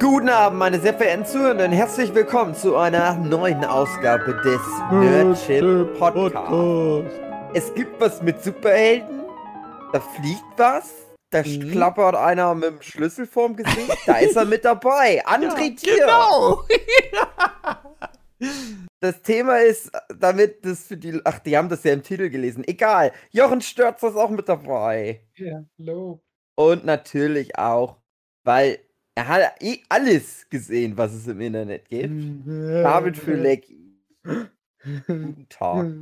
Guten Abend, meine sehr verehrten Zuhörenden. Herzlich willkommen zu einer neuen Ausgabe des Nerdship Podcasts. Es gibt was mit Superhelden, da fliegt was, da Mhm. klappert einer mit dem Schlüssel vorm Gesicht, da ist er mit dabei. André Tier. Genau! Das Thema ist, damit das für die, ach, die haben das ja im Titel gelesen. Egal, Jochen Störzer ist auch mit dabei. Ja, hallo. Und natürlich auch, weil er hat eh alles gesehen, was es im Internet gibt. David Fülecki. Guten Tag.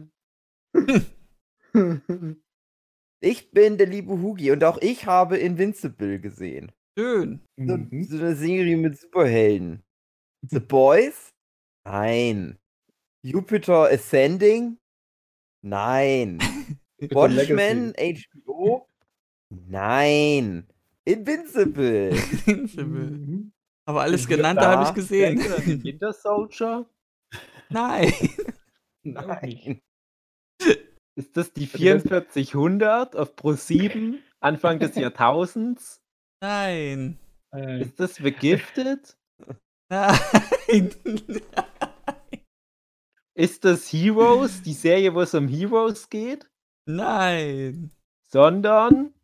Ich bin der liebe Hugi und auch ich habe Invincible gesehen. Schön. So, Mhm. so eine Serie mit Superhelden. The Boys? Nein. Jupiter Ascending? Nein. Watchmen HBO? Nein. Invincible. Invincible. Mhm. Aber alles genannte da? habe ich gesehen. Winter Soldier? Nein. Nein. Ist das die Also das- 4400 auf Pro 7 Anfang des Jahrtausends? Nein. Ist das The Gifted? Nein. Ist das Heroes, die Serie, wo es um Heroes geht? Nein. Sondern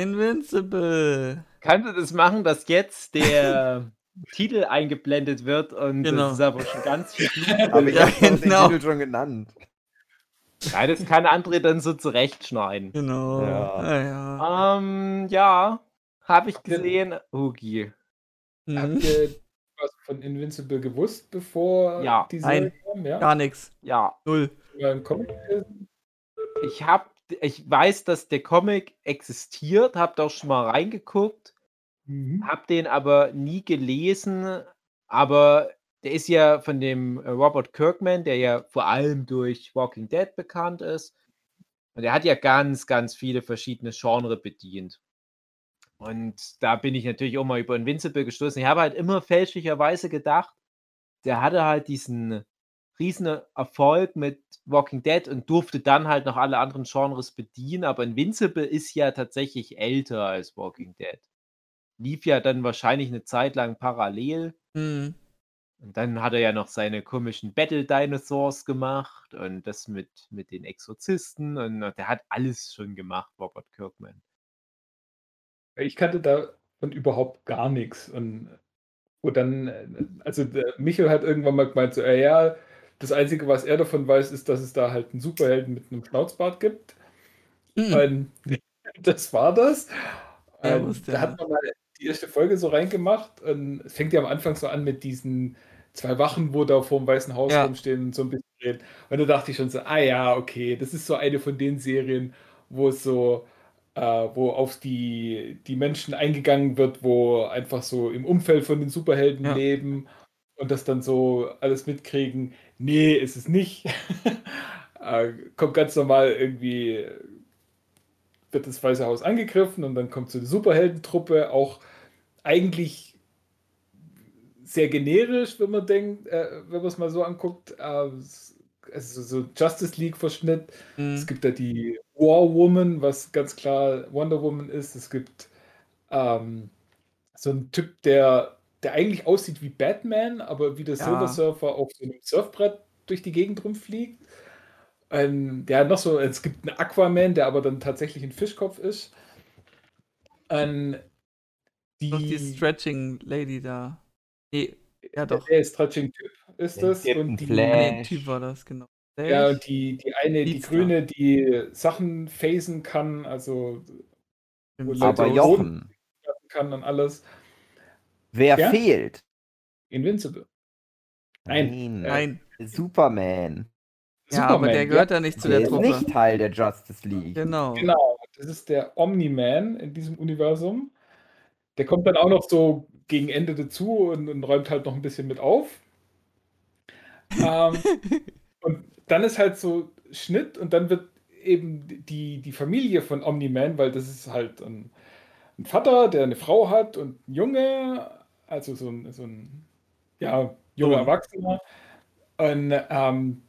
Invincible. kannst du das machen, dass jetzt der Titel eingeblendet wird und Genau. das ist aber schon ganz viel Blut. Aber ich Ja, habe den genau. Titel schon genannt. Nein, das kann André dann so zurechtschneiden. Genau. Ja. Ja, ja. Ähm, ja, habe ich gesehen. Hugi. Mhm. Habt ihr was von Invincible gewusst, bevor Ja. die Nein. Serie kam? Ja. Gar nichts. Ja, Null. Ich habe, ich weiß, dass der Comic existiert, habe da auch schon mal reingeguckt. Mhm. Hab den aber nie gelesen, aber der ist ja von dem äh, Robert Kirkman, der ja vor allem durch Walking Dead bekannt ist. Und der hat ja ganz, ganz viele verschiedene Genre bedient. Und da bin ich natürlich auch mal über Invincible gestoßen. Ich habe halt immer fälschlicherweise gedacht, der hatte halt diesen riesen Erfolg mit Walking Dead und durfte dann halt noch alle anderen Genres bedienen. Aber Invincible ist ja tatsächlich älter als Walking Dead lief ja dann wahrscheinlich eine Zeit lang parallel. Mhm. Und dann hat er ja noch seine komischen Battle Dinosaurs gemacht und das mit, mit den Exorzisten und der hat alles schon gemacht, Robert Kirkman. Ich kannte davon überhaupt gar nichts. Und wo dann, äh, also der Michael hat irgendwann mal gemeint, so, äh, ja, das Einzige, was er davon weiß, ist, dass es da halt einen Superhelden mit einem Schnauzbart gibt. Mhm. Und das war das. Ja, Und wusste da hat man mal die erste Folge so reingemacht und es fängt ja am Anfang so an mit diesen zwei Wachen, wo da vor dem Weißen Haus Ja. rumstehen und so ein bisschen reden. Und da dachte ich schon so, ah ja, okay, das ist so eine von den Serien, wo es so, äh, wo auf die, die Menschen eingegangen wird, wo einfach so im Umfeld von den Superhelden Ja. leben und das dann so alles mitkriegen. Nee, ist es nicht. äh, kommt ganz normal irgendwie wird das Weiße Haus angegriffen und dann kommt so eine Superheldentruppe, auch eigentlich sehr generisch, wenn man denkt, äh, wenn man es mal so anguckt. Äh, es- also so Justice League Verschnitt. Es Mhm. gibt da die War Woman, was ganz klar Wonder Woman ist. Es gibt ähm, so einen Typ, der, der eigentlich aussieht wie Batman, aber wie der Ja. Silver Surfer auf so einem Surfbrett durch die Gegend rumfliegt. Ähm, der hat noch so, es gibt einen Aquaman, der aber dann tatsächlich ein Fischkopf ist. Ähm, die, Doch die Stretching Lady da. Nee, ja doch. Der Stretching Typ ist das. Und die, Flash. Nee, Typ war das, genau. ja, und die, die eine, die. Grüne, die Sachen phasen kann, also Stimmt. Leute Aber Jochen, kann und alles. Wer Ja? fehlt? Invincible. Nein. Nein. Superman. Ja, aber der Superman, gehört ja nicht zu Der der ist Truppe. nicht Teil der Justice League. Genau. Genau, das ist der Omni-Man in diesem Universum. Der kommt dann auch noch so gegen Ende dazu und, und räumt halt noch ein bisschen mit auf. ähm, und dann ist halt so Schnitt und dann wird eben die, die Familie von Omni-Man, weil das ist halt ein, ein Vater, der eine Frau hat und ein Junge, also so ein, so ein ja, junger. Erwachsener. Und ähm,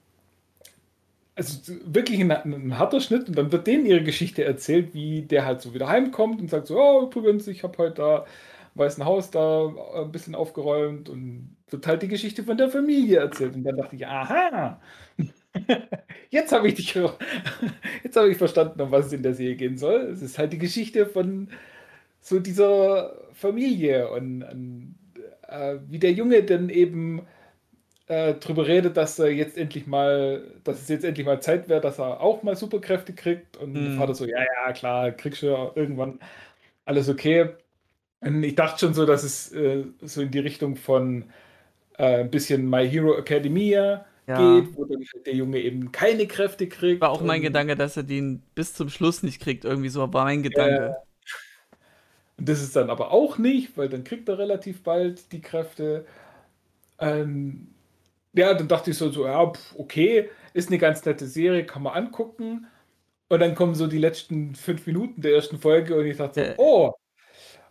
also wirklich ein, ein harter Schnitt und dann wird denen ihre Geschichte erzählt, wie der halt so wieder heimkommt und sagt so, oh, übrigens, ich habe heute da Weißen Haus da äh, ein bisschen aufgeräumt und wird halt die Geschichte von der Familie erzählt. Und dann dachte ich, aha, jetzt habe ich dich, jetzt habe ich verstanden, um was es in der Serie gehen soll. Es ist halt die Geschichte von so dieser Familie und, und äh, wie der Junge dann eben äh, drüber redet, dass er jetzt endlich mal, dass es jetzt endlich mal Zeit wäre, dass er auch mal Superkräfte kriegt. Und der Mhm. Vater so, ja, ja, klar, kriegst du ja irgendwann alles okay. Und ich dachte schon so, dass es äh, so in die Richtung von äh, ein bisschen My Hero Academia Ja. geht, wo dann halt der Junge eben keine Kräfte kriegt. War auch mein Gedanke, dass er den bis zum Schluss nicht kriegt. Irgendwie so war mein Gedanke. Und das ist dann aber auch nicht, weil dann kriegt er relativ bald die Kräfte. Ähm, ja, dann dachte ich so, so ja, okay, ist eine ganz nette Serie, kann man angucken. Und dann kommen so die letzten fünf Minuten der ersten Folge und ich dachte Äh. so, oh,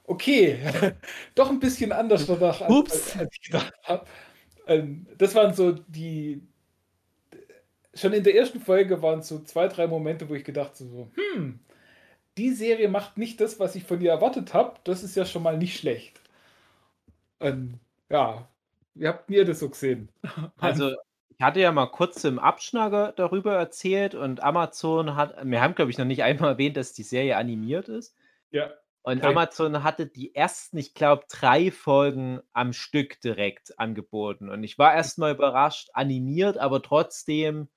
okay, doch ein bisschen anders danach, als, als, ich gedacht habe. Ähm, das waren so die, schon in der ersten Folge waren so zwei, drei Momente, wo ich gedacht habe, so, hm, die Serie macht nicht das, was ich von ihr erwartet habe. Das ist ja schon mal nicht schlecht. Ähm, ja, wie habt ihr das so gesehen? Also, ich hatte ja mal kurz im Abschnacker darüber erzählt und Amazon hat, wir haben, glaube ich, noch nicht einmal erwähnt, dass die Serie animiert ist. ja, Und Okay. Amazon hatte die ersten, ich glaube, drei Folgen am Stück direkt angeboten. Und ich war erstmal überrascht, animiert, aber trotzdem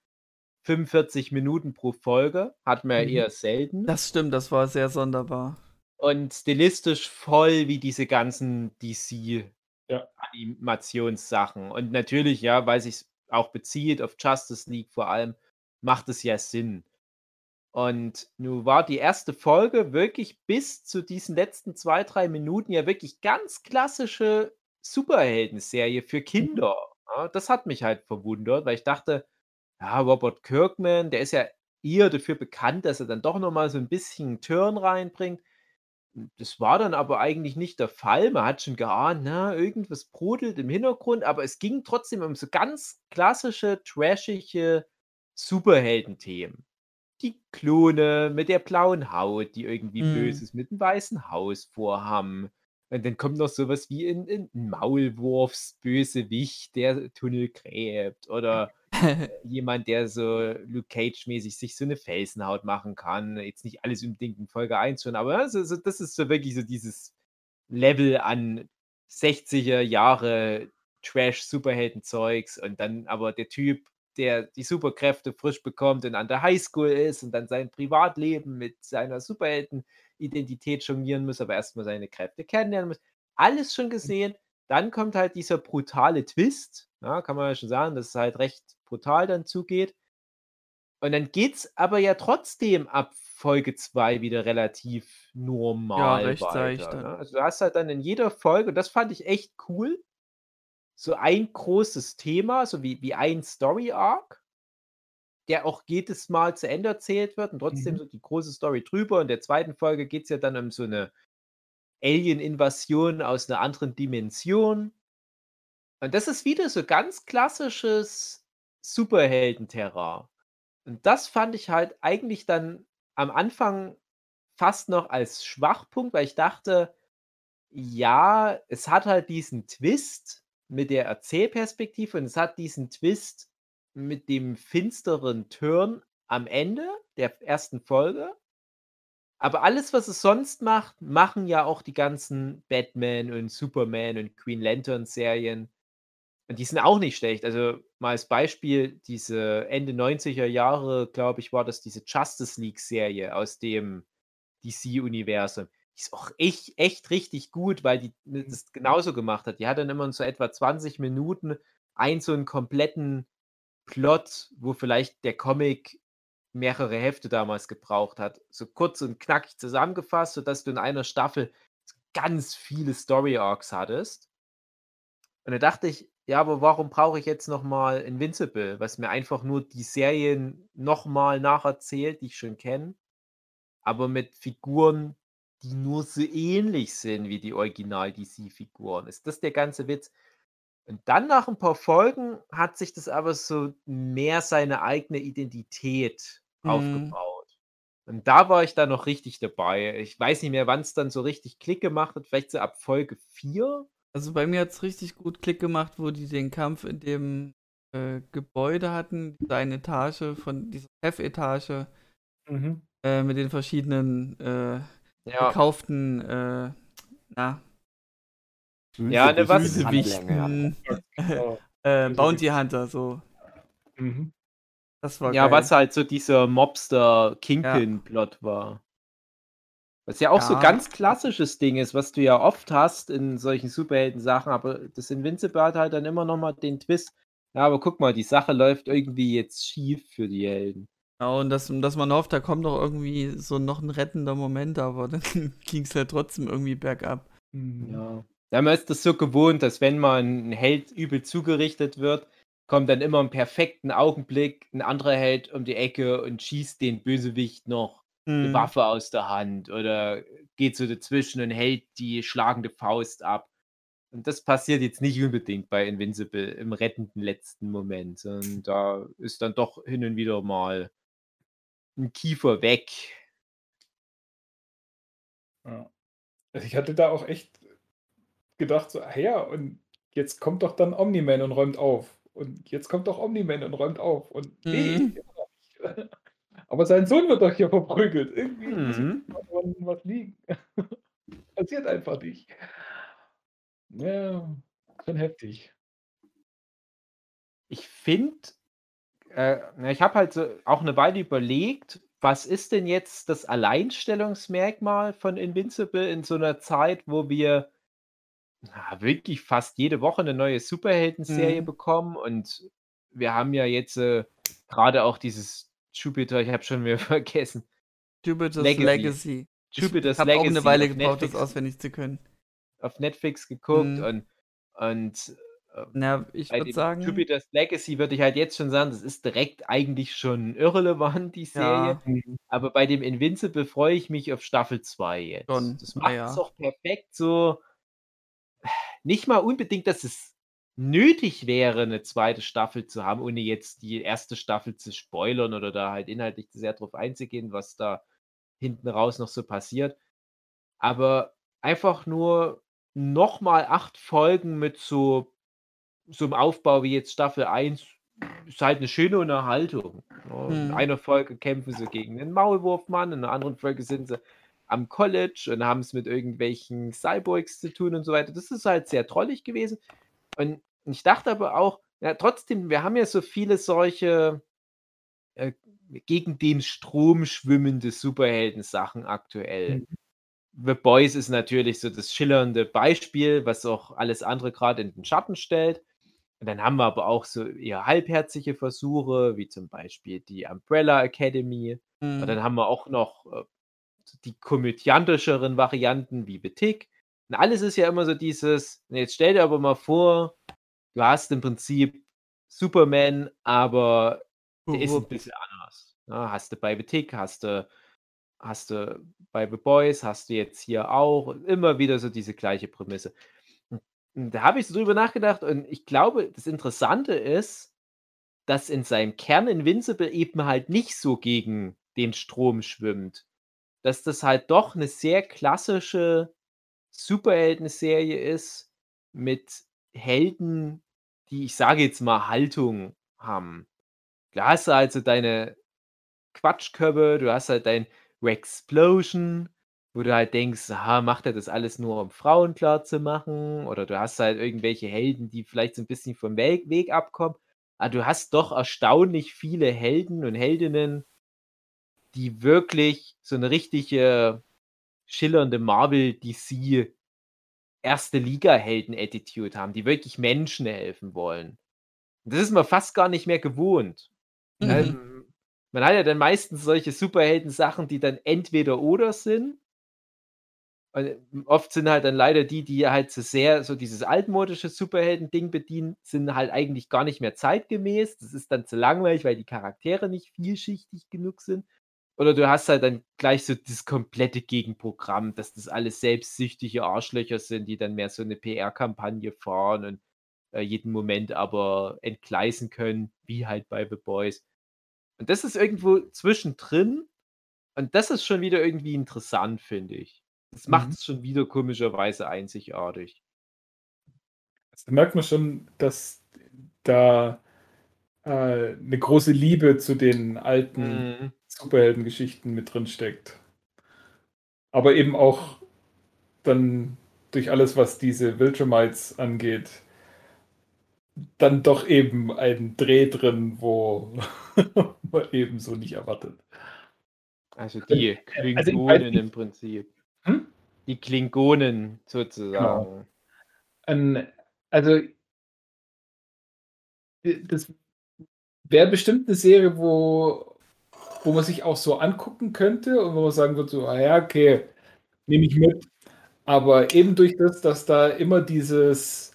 45 Minuten pro Folge. Hat man ja Mhm. eher selten. Das stimmt, das war sehr sonderbar. Und stilistisch voll wie diese ganzen Ja. DC-Animationssachen. Und natürlich, ja, weil sich auch bezieht auf Justice League vor allem, macht es ja Sinn. Und nun war die erste Folge wirklich bis zu diesen letzten zwei, drei Minuten ja wirklich ganz klassische Superhelden-Serie für Kinder. Ja, das hat mich halt verwundert, weil ich dachte, ja, Robert Kirkman, der ist ja eher dafür bekannt, dass er dann doch nochmal so ein bisschen Turn reinbringt. Das war dann aber eigentlich nicht der Fall. Man hat schon geahnt, na, irgendwas brodelt im Hintergrund, aber es ging trotzdem um so ganz klassische, trashige Superhelden-Themen. Die Klone mit der blauen Haut, die irgendwie Mhm. Böses mit dem weißen Haus vorhaben. Und dann kommt noch sowas wie ein, ein Maulwurfsbösewicht, der Tunnel gräbt. Oder jemand, der so Luke Cage-mäßig sich so eine Felsenhaut machen kann. Jetzt nicht alles unbedingt in Folge 1 schon, aber also, so, das ist so wirklich so dieses Level an 60er Jahre Trash-Superhelden-Zeugs und dann aber der Typ, der die Superkräfte frisch bekommt und an der Highschool ist und dann sein Privatleben mit seiner Superhelden-Identität jonglieren muss, aber erstmal seine Kräfte kennenlernen muss. Alles schon gesehen. Dann kommt halt dieser brutale Twist. Ja, kann man ja schon sagen, dass es halt recht brutal dann zugeht. Und dann geht's aber ja trotzdem ab Folge 2 wieder relativ normal rechtzeitig weiter. dann. Ne? Also du hast halt dann in jeder Folge, und das fand ich echt cool, so ein großes Thema, so wie, wie ein Story-Arc, der auch jedes Mal zu Ende erzählt wird und trotzdem Mhm. so die große Story drüber. In der zweiten Folge geht es ja dann um so eine Alien-Invasion aus einer anderen Dimension. Und das ist wieder so ganz klassisches Superhelden-Terrain. Und das fand ich halt eigentlich dann am Anfang fast noch als Schwachpunkt, weil ich dachte, ja, es hat halt diesen Twist mit der Erzählperspektive und es hat diesen Twist mit dem finsteren Turn am Ende der ersten Folge. Aber alles, was es sonst macht, machen ja auch die ganzen Batman und Superman und Green Lantern Serien. Die sind auch nicht schlecht. Also mal als Beispiel, diese Ende 90er Jahre, glaube ich, war das diese Justice League Serie aus dem DC-Universum. Die ist auch echt, echt richtig gut, weil die ne, das genauso gemacht hat. Die hat dann immer in so etwa 20 Minuten einen so einen kompletten Plot, wo vielleicht der Comic mehrere Hefte damals gebraucht hat. So kurz und knackig zusammengefasst, sodass du in einer Staffel ganz viele Story Arcs hattest. Und da dachte ich, ja, aber warum brauche ich jetzt nochmal Invincible, was mir einfach nur die Serien nochmal nacherzählt, die ich schon kenne, aber mit Figuren, die nur so ähnlich sind wie die Original-DC-Figuren. Ist das der ganze Witz? Und dann nach ein paar Folgen hat sich das aber so mehr seine eigene Identität Mhm. aufgebaut. Und da war ich dann noch richtig dabei. Ich weiß nicht mehr, wann es dann so richtig Klick gemacht hat. Vielleicht so ab Folge 4. Also bei mir hat es richtig gut Klick gemacht, wo die den Kampf in dem äh, Gebäude hatten, eine Etage von dieser Chefetage Mhm. äh, mit den verschiedenen äh, Ja, gekauften, äh, na, Ja, ne, was- Bösewichten, Ja. äh, Bounty Hunter, so. Mhm. Das war ja geil. was halt so dieser Mobster-Kingpin-Plot war. Was ja auch so Ja. ganz klassisches Ding ist, was du ja oft hast in solchen Superhelden-Sachen, aber das Invincible hat halt dann immer noch mal den Twist. Ja, aber guck mal, die Sache läuft irgendwie jetzt schief für die Helden. Ja, und dass, dass man hofft, da kommt doch irgendwie so noch ein rettender Moment, aber dann ging es halt trotzdem irgendwie bergab. Mhm. Ja. Ja, man ist das so gewohnt, dass wenn man ein Held übel zugerichtet wird, kommt dann immer im perfekten Augenblick ein anderer Held um die Ecke und schießt den Bösewicht noch eine Hm. Waffe aus der Hand oder geht so dazwischen und hält die schlagende Faust ab. Und das passiert jetzt nicht unbedingt bei Invincible im rettenden letzten Moment, sondern da ist dann doch hin und wieder mal ein Kiefer weg. Ja. Also ich hatte da auch echt gedacht, so, ah ja, und jetzt kommt doch dann Omni-Man und räumt auf. Und jetzt kommt doch Omni-Man und räumt auf. Und nee, Mhm. Aber sein Sohn wird doch hier verprügelt. Irgendwie Mhm. was liegen. Passiert einfach nicht. Ja, schon heftig. Ich finde, äh, ich habe halt so auch eine Weile überlegt, was ist denn jetzt das Alleinstellungsmerkmal von Invincible in so einer Zeit, wo wir na, wirklich fast jede Woche eine neue Superhelden-Serie Mhm. bekommen und wir haben ja jetzt äh, gerade auch dieses Jupiter, ich habe schon wieder vergessen, Jupiter's Legacy. Legacy. Jupiter's ich habe auch Legacy eine Weile gebraucht, das Netflix. auswendig zu können. auf Netflix geguckt Mhm. und, und äh, Na, ich bei würde dem sagen, Jupiter's Legacy würde ich halt jetzt schon sagen, das ist direkt eigentlich schon irrelevant, die Serie. ja, Aber bei dem Invincible freue ich mich auf Staffel 2 jetzt. Schon, Das ah macht ja. es auch perfekt so. Nicht mal unbedingt, dass es nötig wäre, eine zweite Staffel zu haben, ohne jetzt die erste Staffel zu spoilern oder da halt inhaltlich sehr drauf einzugehen, was da hinten raus noch so passiert. Aber einfach nur nochmal acht Folgen mit so, so einem Aufbau wie jetzt Staffel 1 ist halt eine schöne Unterhaltung. In Hm. einer Folge kämpfen sie gegen einen Maulwurfmann, in einer anderen Folge sind sie am College und haben es mit irgendwelchen Cyborgs zu tun und so weiter. Das ist halt sehr trollig gewesen. Und ich dachte aber auch, ja, trotzdem, wir haben ja so viele solche äh, gegen den Strom schwimmende Superhelden-Sachen aktuell. Mhm. The Boys ist natürlich so das schillernde Beispiel, was auch alles andere gerade in den Schatten stellt. Und dann haben wir aber auch so eher halbherzige Versuche, wie zum Beispiel die Umbrella Academy. Und hm. dann haben wir auch noch äh, die komödiantischeren Varianten wie Betik. Und alles ist ja immer so dieses, jetzt stell dir aber mal vor, du hast im Prinzip Superman, aber der ist ein Wupp. bisschen anders. Ja, hast du bei Betik, hast du, hast du bei The Boys, hast du jetzt hier auch und immer wieder so diese gleiche Prämisse. Und da habe ich so drüber nachgedacht und ich glaube, das Interessante ist, dass in seinem Kern Invincible eben halt nicht so gegen den Strom schwimmt. Dass das halt doch eine sehr klassische Superhelden-Serie ist mit Helden, die, ich sage jetzt mal, Haltung haben. Da hast du also deine Quatschköpfe, du hast halt dein Rexplosion, wo du halt denkst, aha, macht er das alles nur, um Frauen klar zu machen? Oder du hast halt irgendwelche Helden, die vielleicht so ein bisschen vom Weg, Weg abkommen. Aber du hast doch erstaunlich viele Helden und Heldinnen, die wirklich so eine richtige schillernde Marvel DC erste Liga-Helden-Attitude haben, die wirklich Menschen helfen wollen. Und das ist man fast gar nicht mehr gewohnt. Ja, Mhm. m- Man hat ja dann meistens solche Superhelden-Sachen, die dann entweder oder sind. Und äh, oft sind halt dann leider die, die halt so sehr so dieses altmodische Superhelden-Ding bedienen, sind halt eigentlich gar nicht mehr zeitgemäß. Das ist dann zu langweilig, weil die Charaktere nicht vielschichtig genug sind. Oder du hast halt dann gleich so das komplette Gegenprogramm, dass das alles selbstsüchtige Arschlöcher sind, die dann mehr so eine PR-Kampagne fahren und äh, jeden Moment aber entgleisen können, wie halt bei The Boys. Und das ist irgendwo zwischendrin Und das ist schon wieder irgendwie interessant, finde ich. Das Mhm. macht es schon wieder komischerweise einzigartig. Also, da merkt man schon, dass da äh, 'ne große Liebe zu den alten Mhm. Superheldengeschichten mit drin steckt. Aber eben auch dann durch alles, was diese Viltrumites angeht dann doch eben ein Dreh drin, wo man eben so nicht erwartet. Also die also weiß Klingonen nicht im Prinzip. Hm? Die Klingonen Genau. sozusagen. An also äh, das wäre bestimmt 'ne Serie, wo wo man sich auch so angucken könnte und wo man sagen würde so: „Ah ja, okay, nehme ich mit.“ Aber eben durch das, dass da immer dieses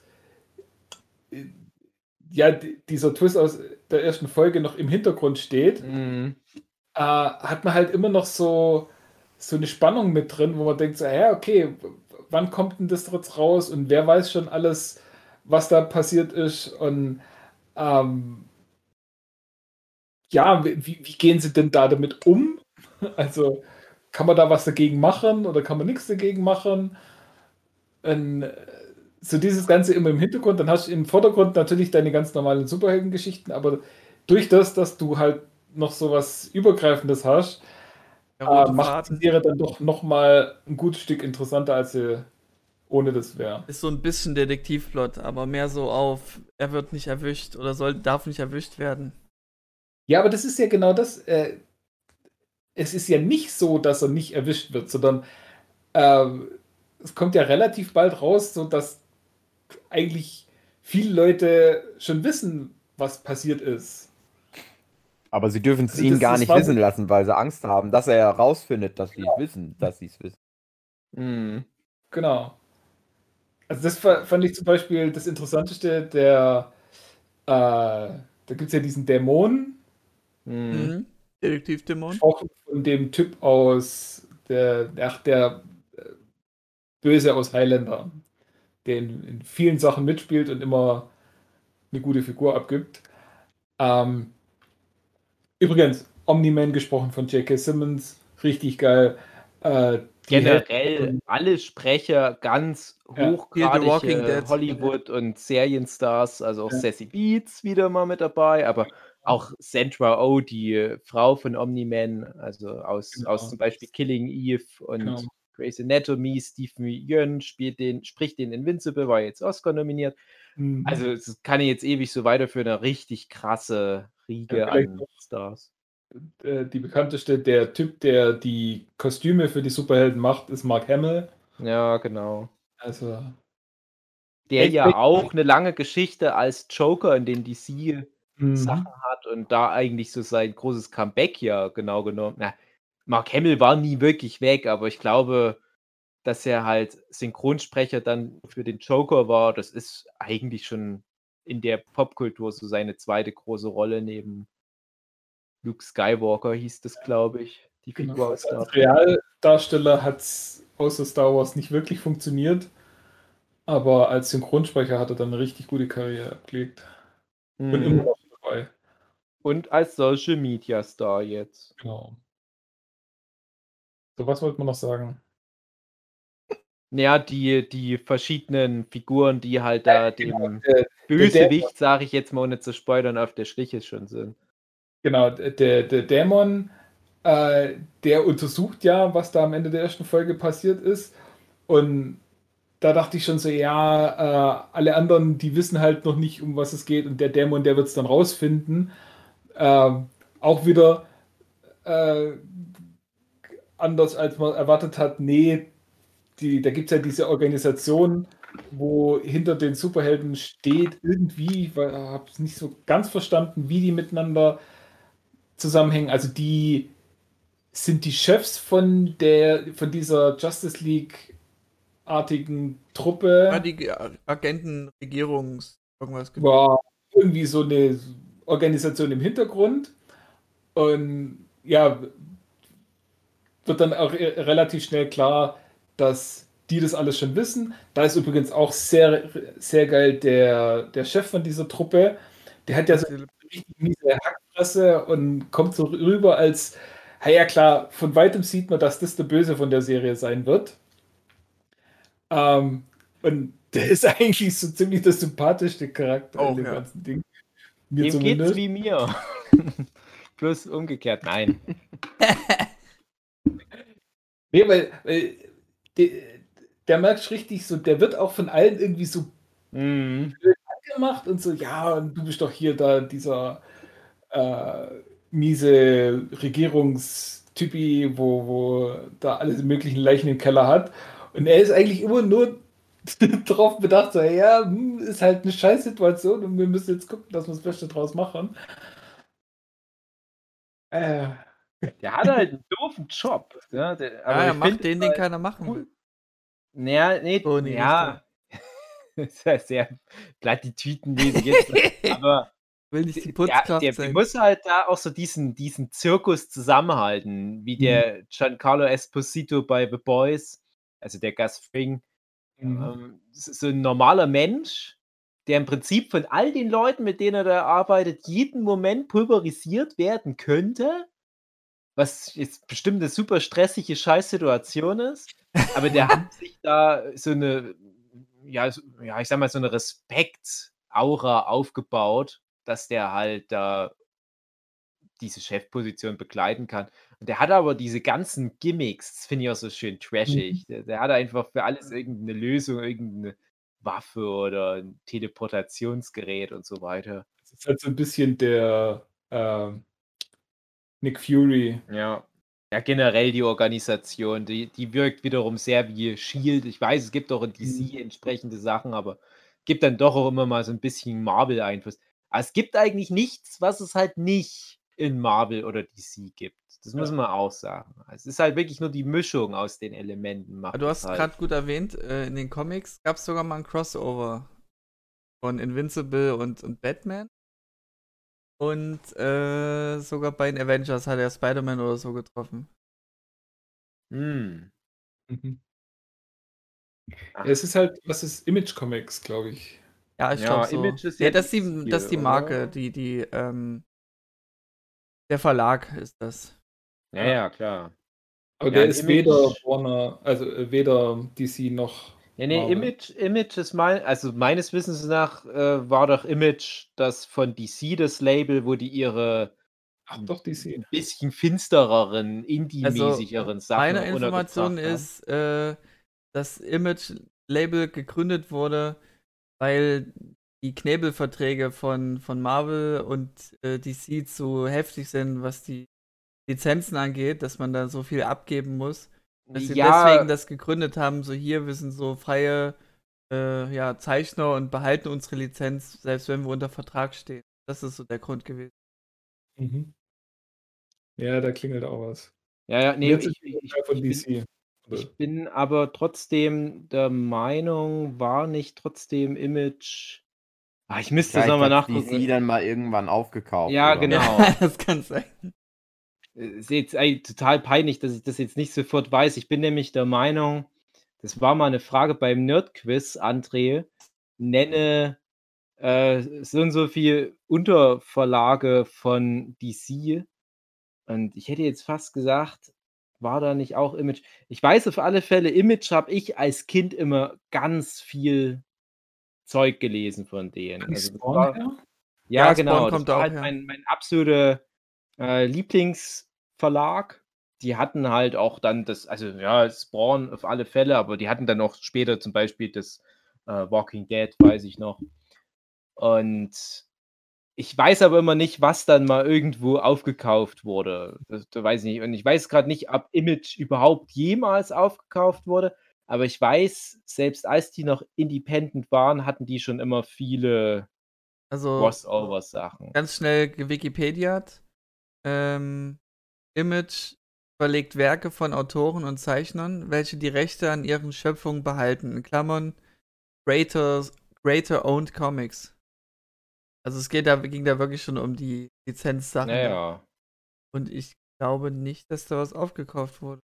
ja, dieser Twist aus der ersten Folge noch im Hintergrund steht Mhm. äh, hat man halt immer noch so so 'ne Spannung mit drin, wo man denkt so: „Ja, okay, wann kommt denn das jetzt raus und wer weiß schon alles, was da passiert ist?“ Und, ähm ja, wie wie gehen sie denn da damit um? Also, kann man da was dagegen machen oder kann man nix dagegen machen? Und, äh, so dieses Ganze immer im Hintergrund, dann hast du im Vordergrund natürlich deine ganz normalen Superheldengeschichten, aber durch das, dass du halt noch so was Übergreifendes hast, Der äh, macht die Faden Serie dann doch noch mal 'n gutes Stück interessanter, als sie ohne das wäre. ist so ein bisschen Detektivplot, aber mehr so auf, er wird nicht erwischt oder soll darf nicht erwischt werden. Ja, aber das ist ja genau das, äh es ist ja nicht so, dass er nicht erwischt wird, sondern, ähm, es kommt ja relativ bald raus, so dass eigentlich viele Leute schon wissen, was passiert ist. Aber sie dürfen es Also ihn gar nicht wissen lassen, weil sie Angst haben, dass er herausfindet, dass sie es wissen, dass sie es wissen. Mhm. Genau. Also, das fa fand ich zum Beispiel das Interessanteste, der äh, da gibt's ja diesen Dämon Mhm. Mhm. Detektivdämon. gesprochen von dem Typ aus der ach, der, äh, Böse aus Highlander, der in in vielen Sachen mitspielt und immer 'ne gute Figur abgibt. Ähm übrigens, Omni-Man gesprochen von J.K. Simmons, richtig geil. Äh, Generell alle Sprecher ganz Ja. Hier The Walking hochgradige Dead. Hollywood und Serienstars, also auch Ja. Sassy Beats wieder mal mit dabei, aber auch Sandra Oh, die Frau von Omni-Man, also aus Genau. aus zum Beispiel Killing Eve und Genau. Grey's Anatomy, Stephen Yeun spielt den spricht den Invincible, war jetzt Oscar nominiert. Mhm. Also, das kann ich jetzt ewig so weiterführen, 'ne richtig krasse Riege Ja, an Stars. äh, die bekannteste der Typ, der die Kostüme für die Superhelden macht, ist Mark Hamill. Ja, genau. Also Der ja auch 'ne lange Geschichte als Joker in den DC Mhm. Sachen hat und da eigentlich so sein großes Comeback ja genau genommen na, Mark Hamill war nie wirklich weg, aber ich glaube, dass er halt Synchronsprecher dann für den Joker war, das ist eigentlich schon in der Popkultur so seine zweite große Rolle neben Luke Skywalker hieß das, glaube ich, die Genau. Figur aus Also Star als Realdarsteller hat's außer Star Wars nicht wirklich funktioniert, aber als Synchronsprecher hat er dann 'ne richtig gute Karriere abgelegt und immer Mhm. noch. Und als Social Media Star jetzt. Genau. So, was wollte man noch sagen? Na ja, die die verschiedenen Figuren, die halt da genau, dem der der Bösewicht, sage ich jetzt mal, ohne zu spoilern, auf der Schliche schon sind. Genau, der der Dämon, äh, der untersucht ja, was da am Ende der ersten Folge passiert ist. Und da dachte ich schon so, ja, äh, alle anderen, die wissen halt noch nicht, um was es geht, und der Dämon, der wird's dann rausfinden. Ähm, auch wieder, äh, anders als man erwartet hat. Ne, die da gibt's ja diese Organisation, wo hinter den Superhelden steht irgendwie, ich wa habe es nicht so ganz verstanden, wie die miteinander zusammenhängen. Also, die sind die Chefs von der von dieser Justice League-artigen Truppe. Ja, die Ge Agenten, Regierungs irgendwas gibt. War irgendwie so 'ne Organisation im Hintergrund. Und ja, wird dann auch, relativ schnell klar, dass die das alles schon wissen. Da ist übrigens auch sehr sehr geil der der Chef von dieser Truppe. Der hat ja so 'ne richtig miese Hackfresse und kommt so rüber, als ja, ja klar, von weitem sieht man, dass das der Böse von der Serie sein wird. Ähm, und der ist eigentlich so ziemlich der sympathischste Charakter Auch, in dem ja. ganzen Ding. Mir Dem geht's zumindest. wie mir. Bloß umgekehrt, nein. Nee, weil, weil der, der merkt richtig so, der wird auch von allen irgendwie so Mhm. gemacht und so, ja, und du bist doch hier da dieser äh, miese Regierungstypi, wo, wo da alle möglichen Leichen im Keller hat. Und er ist eigentlich immer nur darauf bedacht, so, ja, hm, ist halt eine Scheißsituation und wir müssen jetzt gucken, dass wir das Beste draus machen. Äh, Der hat halt einen doofen Job. Ja, der, aber ja, er ich macht den, den halt keiner machen cool. will. Naja, nee, in die ja. ist ja sehr Plattitütenmäßig jetzt. aber Will nicht die der, Putzkraft der, der sein. muss halt da auch so diesen, diesen Zirkus zusammenhalten, wie der Giancarlo Esposito bei The Boys, also der Gus Fring. Mhm. Ähm, das ist so ein normaler Mensch, der im Prinzip von all den Leuten, mit denen er da arbeitet, jeden Moment pulverisiert werden könnte. Was jetzt bestimmt eine super stressige Scheißsituation ist. Aber der hat sich da so eine, ja, ja, ich sag mal, so eine Respekt-Aura aufgebaut, dass der halt da diese Chefposition begleiten kann. Und der hat aber diese ganzen Gimmicks, das finde ich auch so schön trashig. Der, der hat einfach für alles irgendeine Lösung, irgendeine Waffe oder ein Teleportationsgerät und so weiter. Das ist halt so ein bisschen der ähm, Nick Fury. Ja. Ja, generell die Organisation, die, die wirkt wiederum sehr wie Shield. Ich weiß, es gibt auch in DC entsprechende Sachen, aber gibt dann doch auch immer mal so ein bisschen Marvel-Einfluss. Aber es gibt eigentlich nichts, was es halt nicht in Marvel oder DC gibt. Das muss man auch sagen. Es ist halt wirklich nur die Mischung aus den Elementen. Macht du hast halt. gerade gut erwähnt, äh, in den Comics gab es sogar mal ein Crossover von Invincible und, und Batman. Und äh, sogar bei den Avengers hat er Spider-Man oder so getroffen. Hm. Mhm. Ja, es ist halt, was ist Image Comics, glaube ich. Ja, ich Ja, glaube so. Image ist ja, ja das ist die, das ist die oder? Marke, die, die, ähm, der Verlag ist das. Ja, ja, klar. Aber Ja, der ist Image- weder Warner, also äh, weder DC noch. Ja, nee, Marvel. Image, Image ist mein, also meines Wissens nach äh, war doch Image das von DC das Label, wo die ihre Ach doch, DC. ein bisschen finstereren, indie-mäßigeren Sachen Meine Information ist, äh, das Image-Label gegründet wurde, weil die Knebelverträge von, von Marvel und äh, DC zu heftig sind, was die Lizenzen angeht, dass man da so viel abgeben muss. Dass sie ja, deswegen das gegründet haben, so hier, wir sind so freie äh, ja, Zeichner und behalten unsere Lizenz, selbst wenn wir unter Vertrag stehen. Das ist so der Grund gewesen. Mhm. Ja, da klingelt auch was. ja, ja, nee, ich, ich, von ich, bin, DC. ich bin aber trotzdem der Meinung, war nicht trotzdem Image. Ah, ich müsste das Vielleicht nochmal nachgucken. DC dann mal irgendwann aufgekauft. Ja, oder? genau. das kann sein. Äh, Ist jetzt eigentlich total peinlich, dass ich das jetzt nicht sofort weiß. Ich bin nämlich der Meinung, das war mal eine Frage beim Nerd-Quiz, André. Nenne äh, so und so viel Unterverlage von DC. Und ich hätte jetzt fast gesagt, war da nicht auch Image? Ich weiß auf alle Fälle, Image habe ich als Kind immer ganz viel Zeug gelesen von denen. Also das war, ja, Ja, genau. Spawn Das kommt war auch, halt mein, mein absoluter äh, Lieblingsverlag. Die hatten halt auch dann das, also ja, Spawn auf alle Fälle, aber die hatten dann auch später zum Beispiel das äh, Walking Dead, weiß ich noch. Und ich weiß aber immer nicht, was dann mal irgendwo aufgekauft wurde. Das, das weiß ich nicht. Und ich weiß gerade nicht, ob Image überhaupt jemals aufgekauft wurde. Aber ich weiß, selbst als die noch independent waren, hatten die schon immer viele Also Crossover-Sachen. ganz schnell gewikipediat. Ähm, Image verlegt Werke von Autoren und Zeichnern, welche die Rechte an ihren Schöpfungen behalten. In Klammern Greater, Greater Owned Comics. Also es geht da, ging da wirklich schon um die Lizenzsachen. Naja. Und ich glaube nicht, dass da was aufgekauft wurde.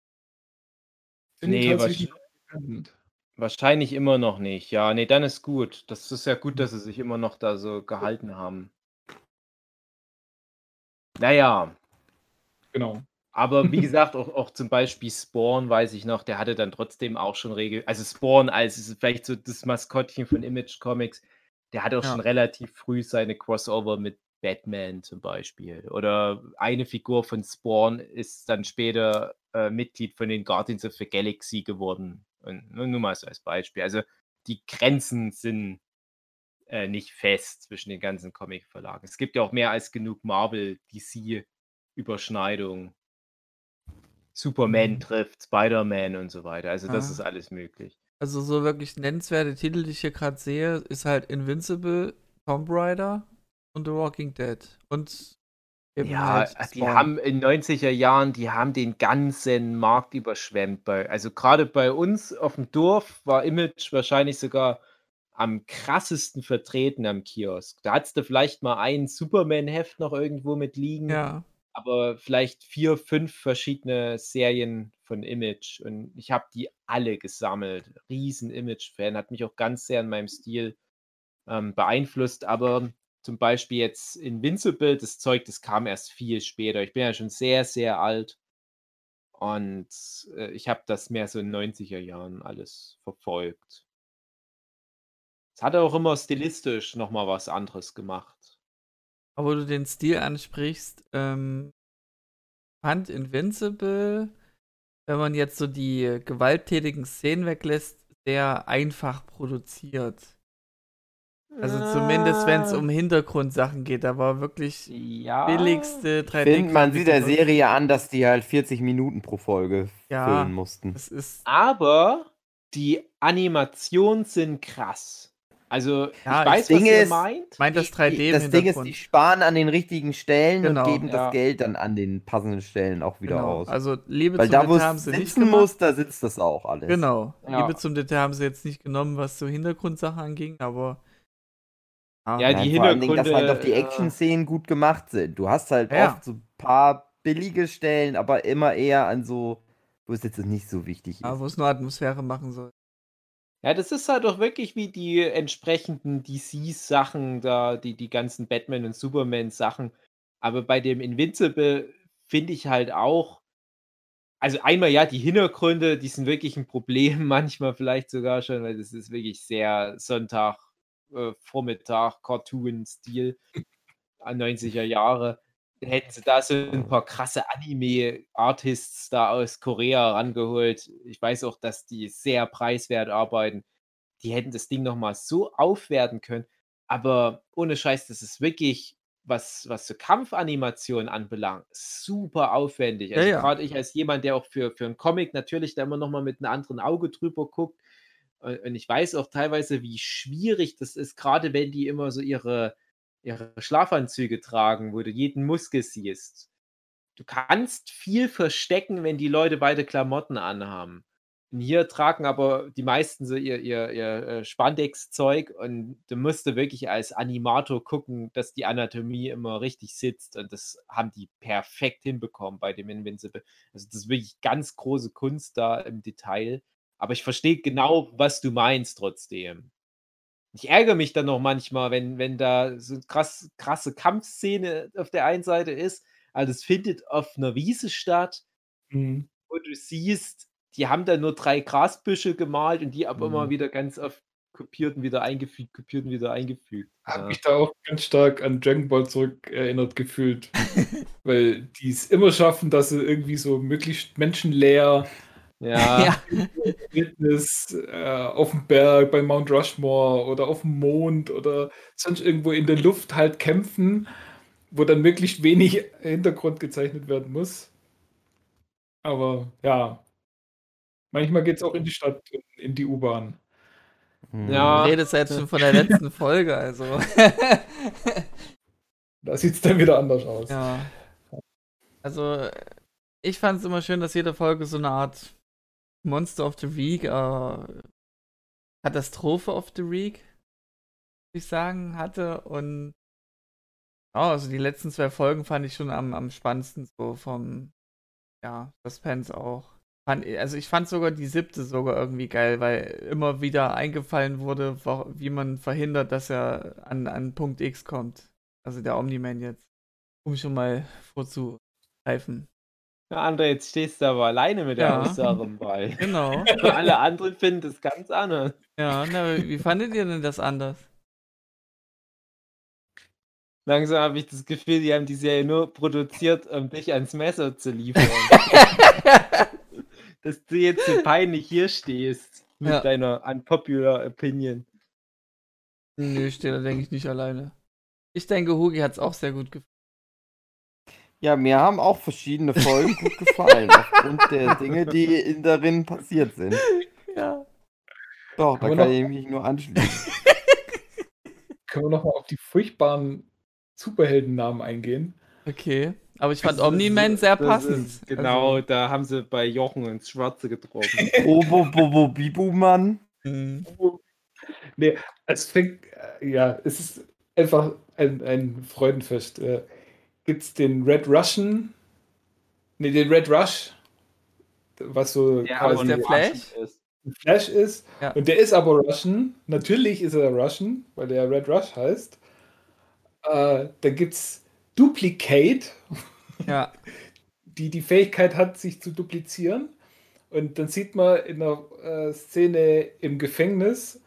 Nee, tatsächlich wahrsch- independent? wahrscheinlich immer noch nicht. Ja, nee, dann ist gut. Das ist ja gut, dass sie sich immer noch da so gehalten haben. Naja, Genau. Aber wie gesagt, auch, auch zum Beispiel Spawn, weiß ich noch, der hatte dann trotzdem auch schon Regel. Also Spawn als vielleicht so das Maskottchen von Image Comics, der hat auch Ja. schon relativ früh seine Crossover mit Batman zum Beispiel. Oder eine Figur von Spawn ist dann später äh, Mitglied von den Guardians of the Galaxy geworden. Und nur, nur mal so als Beispiel. Also die Grenzen sind äh, nicht fest zwischen den ganzen Comic-Verlagen. Es gibt ja auch mehr als genug Marvel, DC-Überschneidungen. Superman Mhm. trifft Spider-Man und so weiter. Also das Ah. ist alles möglich. Also so wirklich nennenswerte Titel, die ich hier gerade sehe, ist halt Invincible, Tomb Raider und The Walking Dead. Und Ja, halt die Spawn. haben in 90er Jahren, die haben den ganzen Markt überschwemmt. Bei, also gerade bei uns auf dem Dorf war Image wahrscheinlich sogar am krassesten vertreten am Kiosk. Da hattest du vielleicht mal ein Superman-Heft noch irgendwo mit liegen, Ja, aber vielleicht vier, fünf verschiedene Serien von Image. Und ich habe die alle gesammelt. Riesen Image-Fan, hat mich auch ganz sehr in meinem Stil ähm, beeinflusst. Aber zum Beispiel jetzt Invincible, das Zeug, das kam erst viel später. Ich bin ja schon sehr, sehr alt. Und äh, ich habe das mehr so in 90er Jahren alles verfolgt. Es hat auch immer stilistisch nochmal was anderes gemacht. Aber wo du den Stil ansprichst, ähm, fand Invincible, wenn man jetzt so die gewalttätigen Szenen weglässt, sehr einfach produziert. Also zumindest, wenn es Ah, um Hintergrundsachen geht, da war wirklich ja. billigste 3D. Find, man sieht der Serie an, dass die halt 40 Minuten pro Folge Ja. füllen mussten. Aber die Animationen sind krass. Also, Ja, ich weiß, das was Ding ihr ist- meint. meint das Die- 3D im das Ding ist, die sparen an den richtigen Stellen Genau, und geben ja. das Geld dann an den passenden Stellen auch wieder genau. aus. Also Liebe Weil zum da, wo Detail haben es sie nicht sitzen gemacht. muss, da sitzt das auch alles. Genau. Ja. Liebe zum Detail haben sie jetzt nicht genommen, was so Hintergrundsachen anging, aber ah, Ja, Nein, die vor allen Dingen, dass Hintergründe, halt auch die ja. Action-Szenen gut gemacht sind. Du hast halt Ja. oft so ein paar billige Stellen, aber immer eher an so, wo es jetzt nicht so wichtig ist. ja, wo es nur Atmosphäre machen soll. Ja, das ist halt auch wirklich wie die entsprechenden DC-Sachen da, die, die ganzen Batman- und Superman-Sachen. Aber bei dem Invincible finde ich halt auch, also einmal ja, die Hintergründe, die sind wirklich ein Problem, manchmal vielleicht sogar schon, weil das ist wirklich sehr Sonntag, äh, Vormittag, Cartoon-Stil an 90er Jahre. Hätten sie da so ein paar krasse Anime-Artists da aus Korea rangeholt. Ich weiß auch, dass die sehr preiswert arbeiten. Die hätten das Ding nochmal so aufwerten können. Aber ohne Scheiß, das ist wirklich, was, was so Kampfanimationen anbelangt, super aufwendig. Ja, Also ja. gerade ich als jemand, der auch für, für einen Comic natürlich da immer nochmal mit einem anderen Auge drüber guckt. Und und ich weiß auch teilweise, wie schwierig das ist, gerade wenn die immer so ihre, ihre Schlafanzüge tragen, wo du jeden Muskel siehst. Du kannst viel verstecken, wenn die Leute beide Klamotten anhaben. Und hier tragen aber die meisten so ihr, ihr, ihr äh, Spandex-Zeug und du musst wirklich als Animator gucken, dass die Anatomie immer richtig sitzt und das haben die perfekt hinbekommen bei dem Invincible. Also das ist wirklich ganz große Kunst da im Detail. Aber ich verstehe genau, was du meinst trotzdem. Ich ärgere mich dann noch manchmal, wenn, wenn da so eine krass, krasse Kampfszene auf der einen Seite ist. Also es findet auf einer Wiese statt Mhm. und du siehst, die haben da nur drei Grasbüsche gemalt und die aber immer Mhm. wieder ganz oft kopiert und wieder eingefügt, kopiert und wieder eingefügt. Hab Ja. mich da auch ganz stark an Dragon Ball zurück erinnert gefühlt. Weil die es immer schaffen, dass sie irgendwie so möglichst menschenleer Ja, Wildnis äh, auf dem Berg bei Mount Rushmore oder auf dem Mond oder sonst irgendwo in der Luft halt kämpfen, wo dann möglichst wenig Hintergrund gezeichnet werden muss. Aber ja, manchmal geht es auch in die Stadt, in, in die U-Bahn. Mhm. Ja. Du redest ja jetzt schon von der letzten Folge, also. Da sieht es dann wieder anders aus. ja. Also, ich fand es immer schön, dass jede Folge so eine Art Monster of the Week, äh, Katastrophe of the Week, würde ich sagen, hatte. Und ja, also die letzten zwei Folgen fand ich schon am, am spannendsten, so vom, ja, Suspense auch. Also ich fand sogar die siebte sogar irgendwie geil, weil immer wieder eingefallen wurde, wie man verhindert, dass er an, an Punkt X kommt. Also der Omni-Man jetzt. Um schon mal vorzugreifen. Ja, André, jetzt stehst du aber alleine mit der Ja. Aussage im Ball. Genau. Alle anderen finden das ganz anders. Ja, na, wie fandet ihr denn das anders? Langsam habe ich das Gefühl, die haben die Serie nur produziert, um dich ans Messer zu liefern. Dass du jetzt so peinlich hier stehst mit Ja. deiner unpopular Opinion. Nö, ich stehe da, denke ich, nicht alleine. Ich denke, Hugi hat es auch sehr gut gefallen. Ja, mir haben auch verschiedene Folgen gut gefallen, aufgrund der Dinge, die in darin passiert sind. Ja. Doch, da Aber kann noch- ich mich nur anschließen. Können wir nochmal auf die furchtbaren Superheldennamen eingehen? Okay. Aber ich fand Omni-Man sehr passend. Ist, genau, Also, da haben sie bei Jochen ins Schwarze getroffen. Obo Bobo Bibu Mann. hm. Nee, es fängt, äh, ja, es ist einfach ein, ein Freudenfest. Gibt es den Red Russian? Nee, den Red Rush, was so Ja, quasi der Flash? Ist. ein Flash ist. Ja. Und der ist aber Russian. Natürlich ist er Russian, weil der Red Rush heißt. Äh, dann gibt es Duplicate, Ja. die die Fähigkeit hat, sich zu duplizieren. Und dann sieht man in der äh, Szene im Gefängnis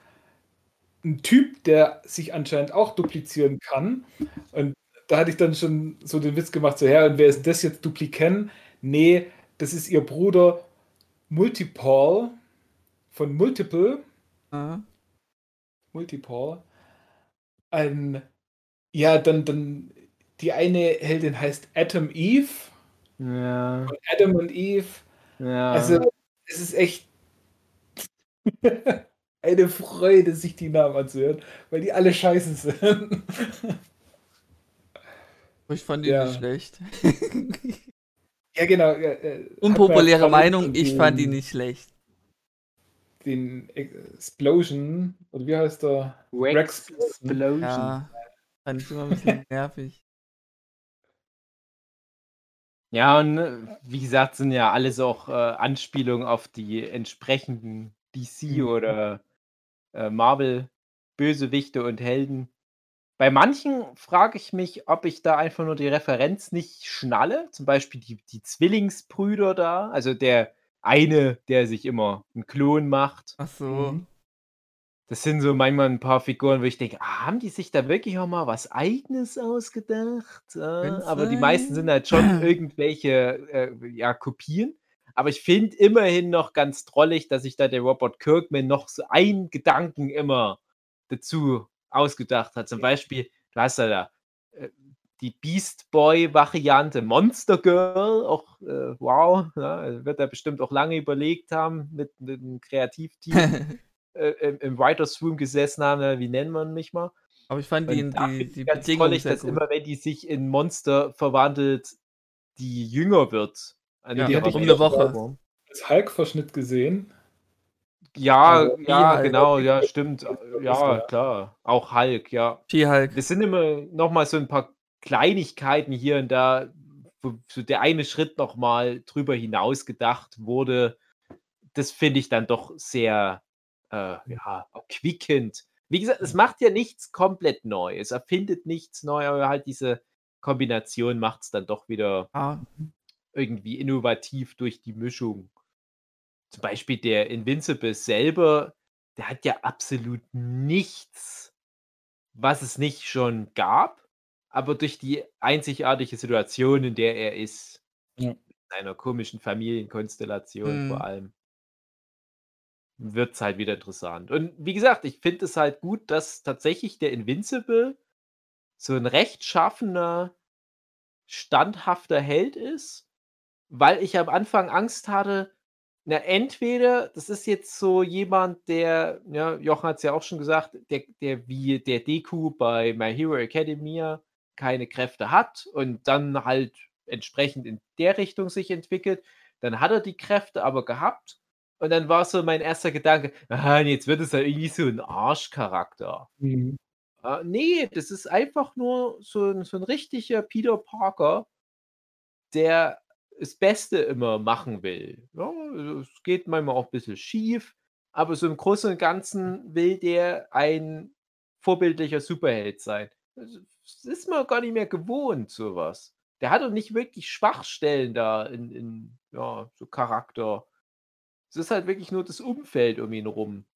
einen Typ, der sich anscheinend auch duplizieren kann. Und da hatte ich dann schon so den Witz gemacht, so, ja, und wer ist das jetzt Dupliken? Nee, das ist ihr Bruder Multipol von Multiple. Ah. Multipol. Ein, ja, dann, dann die eine Heldin heißt Atom Eve. Ja, Und Adam und Eve. ja. Also, es ist echt eine Freude, sich die Namen anzuhören, weil die alle scheiße sind. Ich fand die Ja. nicht schlecht. ja, genau. äh, Unpopuläre Meinung, den- ich fand die nicht schlecht. Den Explosion, oder wie heißt der? Rex Rex- Explosion. Ja. Fand ich immer ein bisschen nervig. Ja, und äh, wie gesagt, sind ja alles auch äh, Anspielungen auf die entsprechenden DC Mhm. oder äh, Marvel-Bösewichte und Helden. Bei manchen frage ich mich, ob ich da einfach nur die Referenz nicht schnalle. Zum Beispiel die, die Zwillingsbrüder da. Also der eine, der sich immer einen Klon macht. Ach so. Mhm. Das sind so manchmal ein paar Figuren, wo ich denke, ah, haben die sich da wirklich auch mal was Eigenes ausgedacht? Äh, aber die sein. meisten sind halt schon irgendwelche äh, ja, Kopien. Aber ich finde immerhin noch ganz drollig, dass sich da der Robert Kirkman noch so einen Gedanken immer dazu ausgedacht hat. Zum Beispiel, du hast ja da äh, die Beast Boy-Variante Monster Girl, auch äh, wow, ja, wird er bestimmt auch lange überlegt haben mit, mit einem Kreativteam äh, im, im Writers Room gesessen haben, äh, wie nennt man mich mal? Aber ich fand die, die, die ganz sehr dass gut. immer, wenn die sich in Monster verwandelt, die jünger wird. An Ja, die hatte ich eine Woche. Als Hulk-Verschnitt gesehen. Ja, Also, ja, Hulk. genau, ja, stimmt. Ja. Klar. Auch Hulk, ja. She-Hulk. Es sind immer noch mal so ein paar Kleinigkeiten hier und da, wo so der eine Schritt noch mal drüber hinaus gedacht wurde. Das finde ich dann doch sehr, äh, ja, erquickend. Wie gesagt, es macht ja nichts komplett neu. Es erfindet nichts neu, aber halt diese Kombination macht es dann doch wieder Ah, irgendwie innovativ durch die Mischung. Zum Beispiel der Invincible selber, der hat ja absolut nichts, was es nicht schon gab, aber durch die einzigartige Situation, in der er ist, Ja. in einer komischen Familienkonstellation Mhm. vor allem, wird es halt wieder interessant. Und wie gesagt, ich finde es halt gut, dass tatsächlich der Invincible so ein rechtschaffener, standhafter Held ist, weil ich am Anfang Angst hatte, na, entweder das ist jetzt so jemand, der, ja, Jochen hat es ja auch schon gesagt, der, der wie der Deku bei My Hero Academia keine Kräfte hat und dann halt entsprechend in der Richtung sich entwickelt. Dann hat er die Kräfte aber gehabt und dann war so mein erster Gedanke, ah, jetzt wird es ja irgendwie so ein Arschcharakter. Mhm. Äh, nee, das ist einfach nur so so ein richtiger Peter Parker, der das Beste immer machen will. Ja, es geht manchmal auch ein bisschen schief, aber so im Großen und Ganzen will der ein vorbildlicher Superheld sein. Das ist man gar nicht mehr gewohnt, sowas. der hat doch nicht wirklich Schwachstellen da in, in ja, so Charakter. Es ist halt wirklich nur das Umfeld um ihn rum,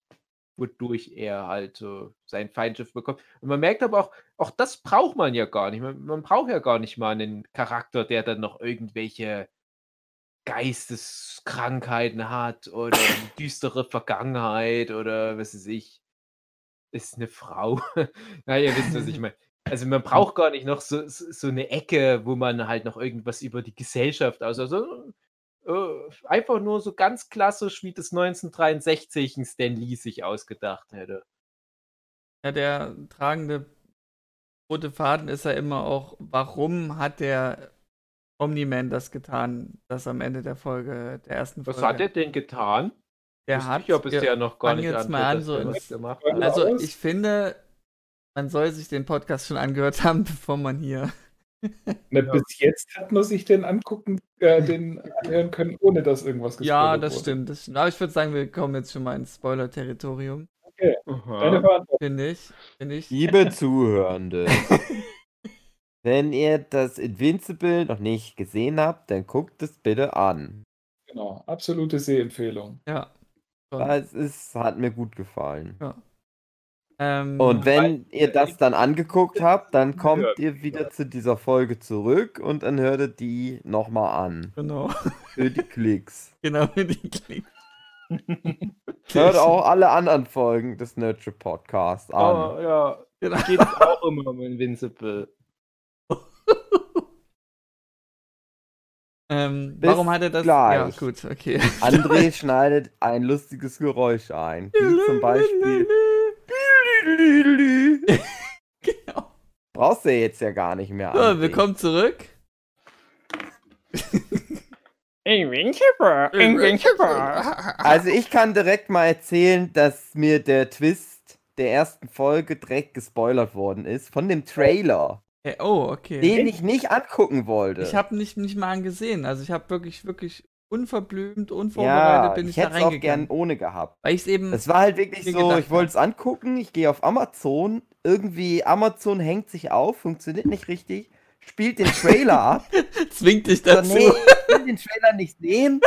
wodurch er halt äh, sein Feindschiff bekommt. Und man merkt aber auch, auch das braucht man ja gar nicht. Man, man braucht ja gar nicht mal einen Charakter, der dann noch irgendwelche Geisteskrankheiten hat oder eine düstere Vergangenheit oder was weiß ich. Ist eine Frau. Na, ihr wisst, was ich meine. Also man braucht gar nicht noch so, so, so eine Ecke, wo man halt noch irgendwas über die Gesellschaft, also, also äh, einfach nur so ganz klassisch, wie das 1963 ein Stan Lee sich ausgedacht hätte. Ja, der tragende rote Faden ist ja immer auch, warum hat der Omni-Man das getan, das am Ende der Folge, der ersten Folge. Was hat er denn getan? Der Wusste hat, ich ja bisher noch gar nicht jetzt mal an, so ins- gemacht. Also ich finde, man soll sich den Podcast schon angehört haben, bevor man hier. Na, Bis jetzt hat man sich den angucken, äh, den anhören können, ohne dass irgendwas Ja, gespoilert das wurde. stimmt, das stimmt. Aber ich würde sagen, wir kommen jetzt schon mal ins Spoiler-Territorium. Deine Aha. Verantwortung. Finde ich. Finde ich. Liebe Zuhörende, wenn ihr das Invincible noch nicht gesehen habt, dann guckt es bitte an. Genau, absolute Sehempfehlung. Ja. Es ist, hat mir gut gefallen. Ähm, Und wenn ihr das dann angeguckt habt, dann kommt ihr wieder zu dieser Folge zurück und dann hört ihr die nochmal an. Genau. Für die Klicks. genau, wie die klingt. Hört auch alle anderen Folgen des Nurture Podcasts an. Oh, ja, Genau. geht auch immer um Invincible. Ähm, warum hat er das? gleich. Ja, gut, okay. André schneidet ein lustiges Geräusch ein. Wie zum Beispiel. genau. Brauchst du jetzt ja gar nicht mehr. So, willkommen zurück. Invincible, Also ich kann direkt mal erzählen, dass mir der Twist der ersten Folge direkt gespoilert worden ist von dem Trailer, Äh, oh, okay. den ich nicht angucken wollte. Ich habe nicht, nicht mal angesehen. Also ich habe wirklich, wirklich unverblümt, unvorbereitet ja, bin ich, ich da hätte es auch gern reingegangen. ohne gehabt. Weil ich es eben. Es war halt wirklich so, gedacht ich wollte es angucken, ich gehe auf Amazon, irgendwie Amazon hängt sich auf, funktioniert nicht richtig, spielt den Trailer ab, zwingt dich so, dazu. nee, ich will den Trailer nicht sehen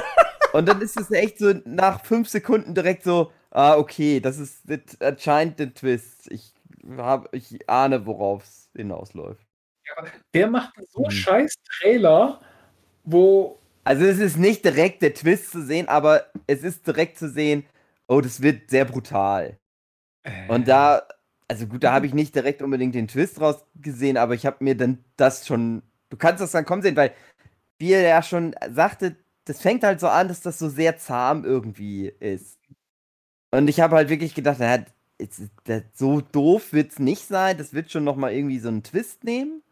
und dann ist es echt so nach fünf Sekunden direkt so, ah, okay, das ist das anscheinend der Twist. Ich, hab, ich ahne, worauf es hinausläuft. Der macht so Mhm. scheiß Trailer, wo Also es ist nicht direkt der Twist zu sehen, aber es ist direkt zu sehen, oh, das wird sehr brutal. Und da, also gut, da habe ich nicht direkt unbedingt den Twist rausgesehen, aber ich habe mir dann das schon, du kannst das dann kommen sehen, weil, wie er ja schon sagte, das fängt halt so an, dass das so sehr zahm irgendwie ist. Und ich habe halt wirklich gedacht, naja, so doof wird es nicht sein, das wird schon nochmal irgendwie so einen Twist nehmen.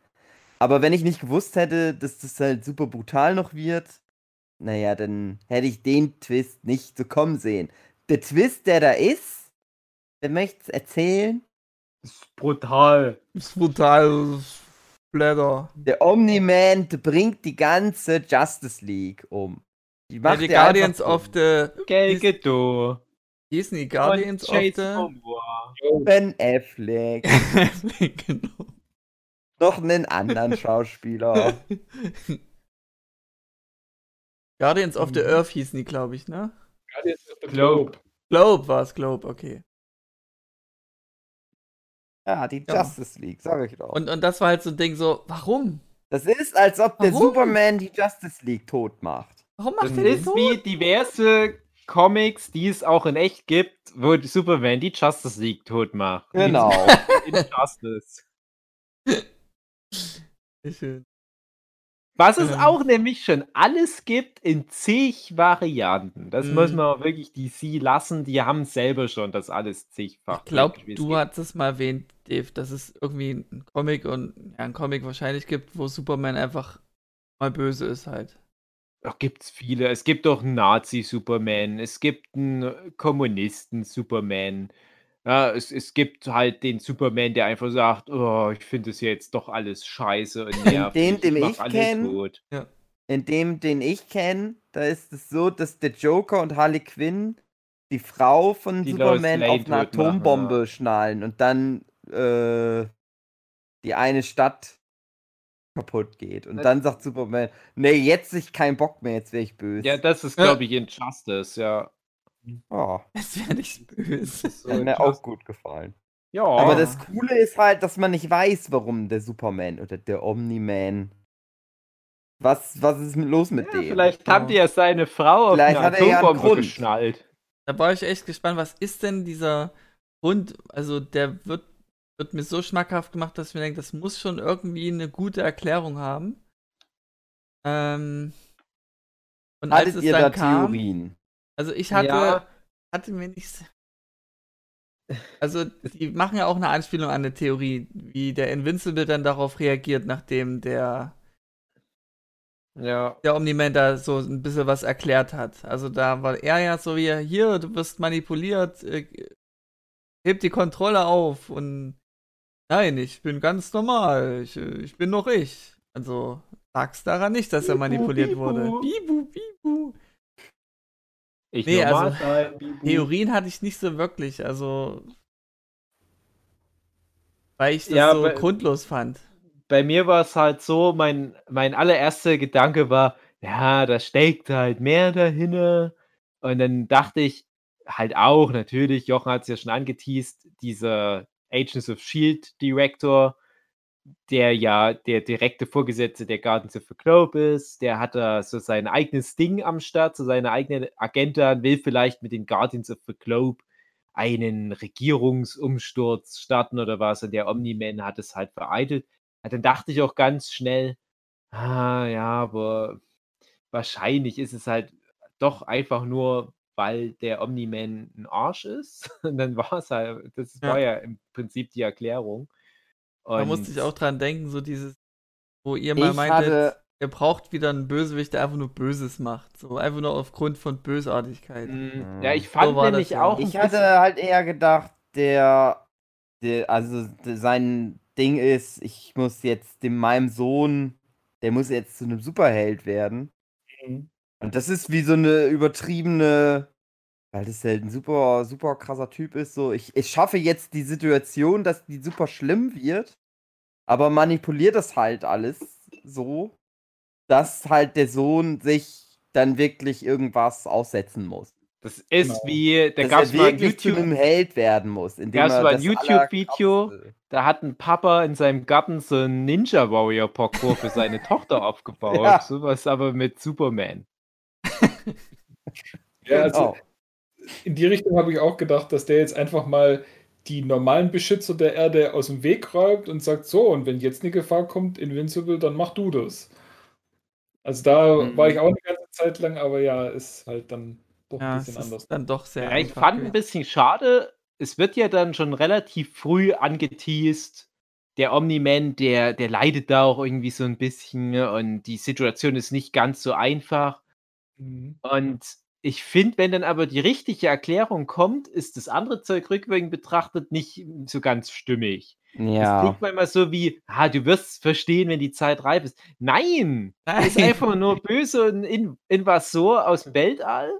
Aber wenn ich nicht gewusst hätte, dass das halt super brutal noch wird, naja, dann hätte ich den Twist nicht so kommen sehen. Der Twist, der da ist, wer möchte es erzählen? Ist brutal. Ist brutal. ist Blätter. Der Omni-Man bringt die ganze Justice League um. Die Ja, macht die er Guardians einfach of the. Gelgedo. Hießen die Guardians of the. Um. Ben Affleck. genau. Noch einen anderen Schauspieler. Guardians of the Mhm. Earth hießen die, glaube ich, ne? Guardians of the Globe. Globe. Globe war es, Globe, okay. Ja, die Ja. Justice League, sag ich doch. Und, und das war halt so ein Ding so, warum? das ist, als ob der Warum? Superman die Justice League tot macht. Warum Das macht das ist so? wie diverse Comics, die es auch in echt gibt, wo die Superman die Justice League tot macht. Genau. In Justice. Sehr schön. Was es Ähm. auch nämlich schon alles gibt in zig Varianten. Das Mhm. muss man auch wirklich DC lassen. Die haben selber schon das alles zigfach. Ich glaube, es du hast es mal erwähnt, Dave, dass es irgendwie ein Comic und ja, ein Comic wahrscheinlich gibt, wo Superman einfach mal böse ist halt. Ach, gibt's viele. Es gibt doch einen Nazi-Superman, es gibt einen Kommunisten-Superman. Ja, es, es gibt halt den Superman, der einfach sagt, oh, ich finde es jetzt doch alles scheiße und nervig. den, den ich ich alle kenn, tot. In dem, den ich kenne, da ist es so, dass der Joker und Harley Quinn die Frau von Die Superman auf eine tot machen, Atombombe ja. schnallen und dann äh, die eine Stadt kaputt geht. Und dann sagt Superman, nee, jetzt ich keinen Bock mehr, jetzt wäre ich böse. Ja, das ist, glaube ich, Injustice, ja. Oh, Das wäre nicht böse. So hat mir auch gut gefallen. Ja. Aber das Coole ist halt, dass man nicht weiß, warum der Superman oder der Omni-Man. Was, was ist los mit ja, dem? vielleicht haben die ja seine Frau auf Vielleicht eine hat er ja einen Atombombe Grund. geschnallt. Da war ich echt gespannt, was ist denn dieser Grund? Also, der wird, wird mir so schmackhaft gemacht, dass ich mir denke, das muss schon irgendwie eine gute Erklärung haben. Ähm, und als Hattet es ihr dann da kam, Theorien? Also ich hatte, Ja. hatte mir nichts. Also, die machen ja auch eine Anspielung an eine Theorie, wie der Invincible dann darauf reagiert, nachdem der, Ja. der Omni-Man da so ein bisschen was erklärt hat. Also, da war er ja so wie, hier, du wirst manipuliert, äh, heb die Kontrolle auf und nein, ich bin ganz normal, ich, äh, ich bin noch ich. Also, lag's daran nicht, dass er manipuliert bibu. wurde. Bibu, bibu. Ich Nee, also, sein, Bibu. Theorien hatte ich nicht so wirklich, also. Weil ich das Ja, so bei- grundlos fand. Bei mir war es halt so, mein, mein allererster Gedanke war, ja, da steckt halt mehr dahinter. Und dann dachte ich halt auch, natürlich, Jochen hat es ja schon angeteased, dieser Agents of Shield Director, der ja der direkte Vorgesetzte der Guardians of the Globe ist, der hat da so sein eigenes Ding am Start, so seine eigene Agenda und will vielleicht mit den Guardians of the Globe einen Regierungsumsturz starten oder was und der Omni-Man hat es halt vereitelt. Ja, dann dachte ich auch ganz schnell, ah ja, aber wahrscheinlich ist es halt doch einfach nur, weil der Omni-Man ein Arsch ist. Und dann war es halt, das Ja. war ja im Prinzip die Erklärung. Da musste ich auch dran denken, so dieses, wo ihr mal meintet, hatte- ihr braucht wieder einen Bösewicht, der einfach nur Böses macht. So einfach nur aufgrund von Bösartigkeit. Mm, Ja, ich fand das nämlich auch. Ich hatte halt eher gedacht, der, der also der, sein Ding ist, ich muss jetzt dem meinem Sohn, der muss jetzt zu einem Superheld werden. Mhm. Und das ist wie so eine übertriebene, weil das halt ein super, super krasser Typ ist. So, ich, ich schaffe jetzt die Situation, dass die super schlimm wird, aber manipuliert das halt alles so, dass halt der Sohn sich dann wirklich irgendwas aussetzen muss. Das ist Genau. wie, da dass gab es er mal ein wirklich zu YouTube, einem Held werden muss. Indem Gab's er mal ein YouTube-Video? Da hat ein Papa in seinem Garten so einen Ninja Warrior Parkour für seine Tochter aufgebaut. Ja. Sowas aber mit Superman. Ja, also Genau. In die Richtung habe ich auch gedacht, dass der jetzt einfach mal die normalen Beschützer der Erde aus dem Weg räumt und sagt, so, und wenn jetzt eine Gefahr kommt, Invincible, dann mach du das. Also da Mhm. war ich auch eine ganze Zeit lang, aber ja, ist halt dann doch ein Ja, es bisschen anders. ist dann doch sehr Ja, ich fand ein gewesen. bisschen schade, es wird ja dann schon relativ früh angeteased, der Omni-Man, der, der leidet da auch irgendwie so ein bisschen ne, und die Situation ist nicht ganz so einfach. Mhm. Und ich finde, wenn dann aber die richtige Erklärung kommt, ist das andere Zeug rückwirkend betrachtet nicht so ganz stimmig. Ja. klingt manchmal so wie, ah, du wirst es verstehen, wenn die Zeit reif ist. Nein! Er ist Nein. einfach nur böse und in Invasor aus dem Weltall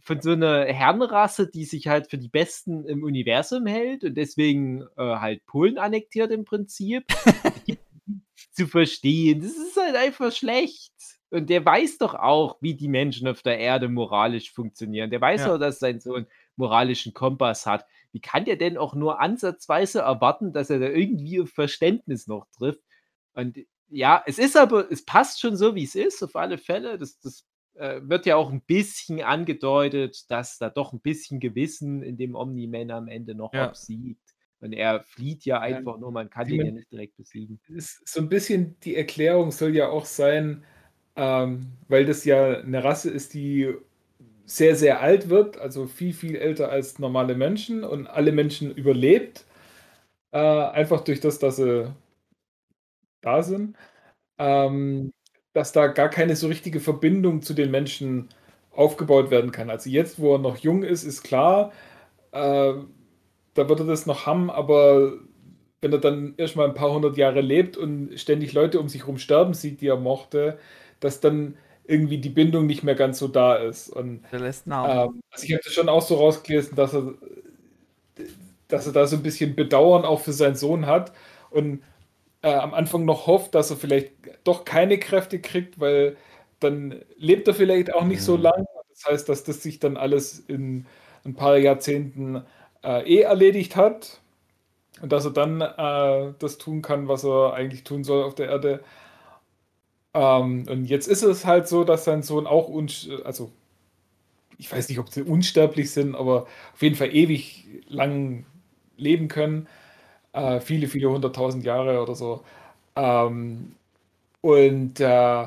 von so einer Herrenrasse, die sich halt für die Besten im Universum hält und deswegen äh, halt Polen annektiert im Prinzip. zu verstehen. Das ist halt einfach schlecht. Und der weiß doch auch, wie die Menschen auf der Erde moralisch funktionieren. Der weiß Ja. auch, dass sein Sohn moralischen Kompass hat. Wie kann der denn auch nur ansatzweise erwarten, dass er da irgendwie auf Verständnis noch trifft? Und ja, es ist aber, es passt schon so, wie es ist, auf alle Fälle. Das, das äh, wird ja auch ein bisschen angedeutet, dass da doch ein bisschen Gewissen in dem Omni-Man am Ende noch Ja. obsiegt. Und er flieht ja einfach nur, man kann ihn ja nicht direkt besiegen. ist so ein bisschen die Erklärung soll ja auch sein, ähm, weil das ja eine Rasse ist, die sehr, sehr alt wird, also viel, viel älter als normale Menschen und alle Menschen überlebt, äh, einfach durch das, dass sie da sind, ähm, dass da gar keine so richtige Verbindung zu den Menschen aufgebaut werden kann. Also jetzt, wo er noch jung ist, ist klar, äh, da wird er das noch haben, aber wenn er dann erstmal ein paar hundert Jahre lebt und ständig Leute um sich herum sterben sieht, die er mochte, dass dann irgendwie die Bindung nicht mehr ganz so da ist. Und ähm, also ich habe das schon auch so rausgelesen, dass er, dass er da so ein bisschen Bedauern auch für seinen Sohn hat. Und äh, am Anfang noch hofft, dass er vielleicht doch keine Kräfte kriegt, weil dann lebt er vielleicht auch nicht so Mhm. lang. Das heißt, dass das sich dann alles in ein paar Jahrzehnten äh, eh erledigt hat und dass er dann äh, das tun kann, was er eigentlich tun soll auf der Erde. Ähm, und jetzt ist es halt so, dass sein Sohn auch, also ich weiß nicht, ob sie unsterblich sind, aber auf jeden Fall ewig lang leben können. Äh, viele, viele hunderttausend Jahre oder so. Ähm, und äh,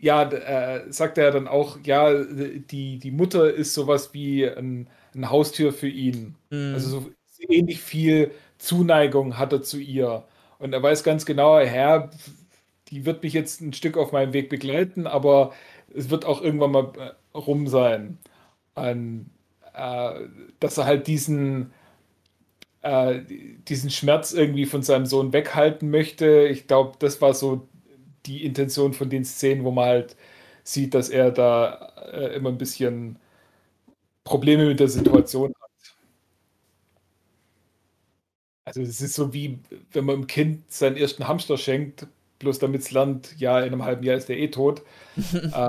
ja, äh, sagt er dann auch, ja, die, die Mutter ist sowas wie ein, ein Haustür für ihn. Hm. Also so ähnlich viel Zuneigung hat er zu ihr. Und er weiß ganz genau, Herr, die wird mich jetzt ein Stück auf meinem Weg begleiten, aber es wird auch irgendwann mal äh, rum sein. Und, äh, dass er halt diesen, äh, diesen Schmerz irgendwie von seinem Sohn weghalten möchte. Ich glaube, das war so die Intention von den Szenen, wo man halt sieht, dass er da äh, immer ein bisschen Probleme mit der Situation hat. Also es ist so wie, wenn man einem Kind seinen ersten Hamster schenkt, bloß damit es lernt, ja, in einem halben Jahr ist der eh tot, äh,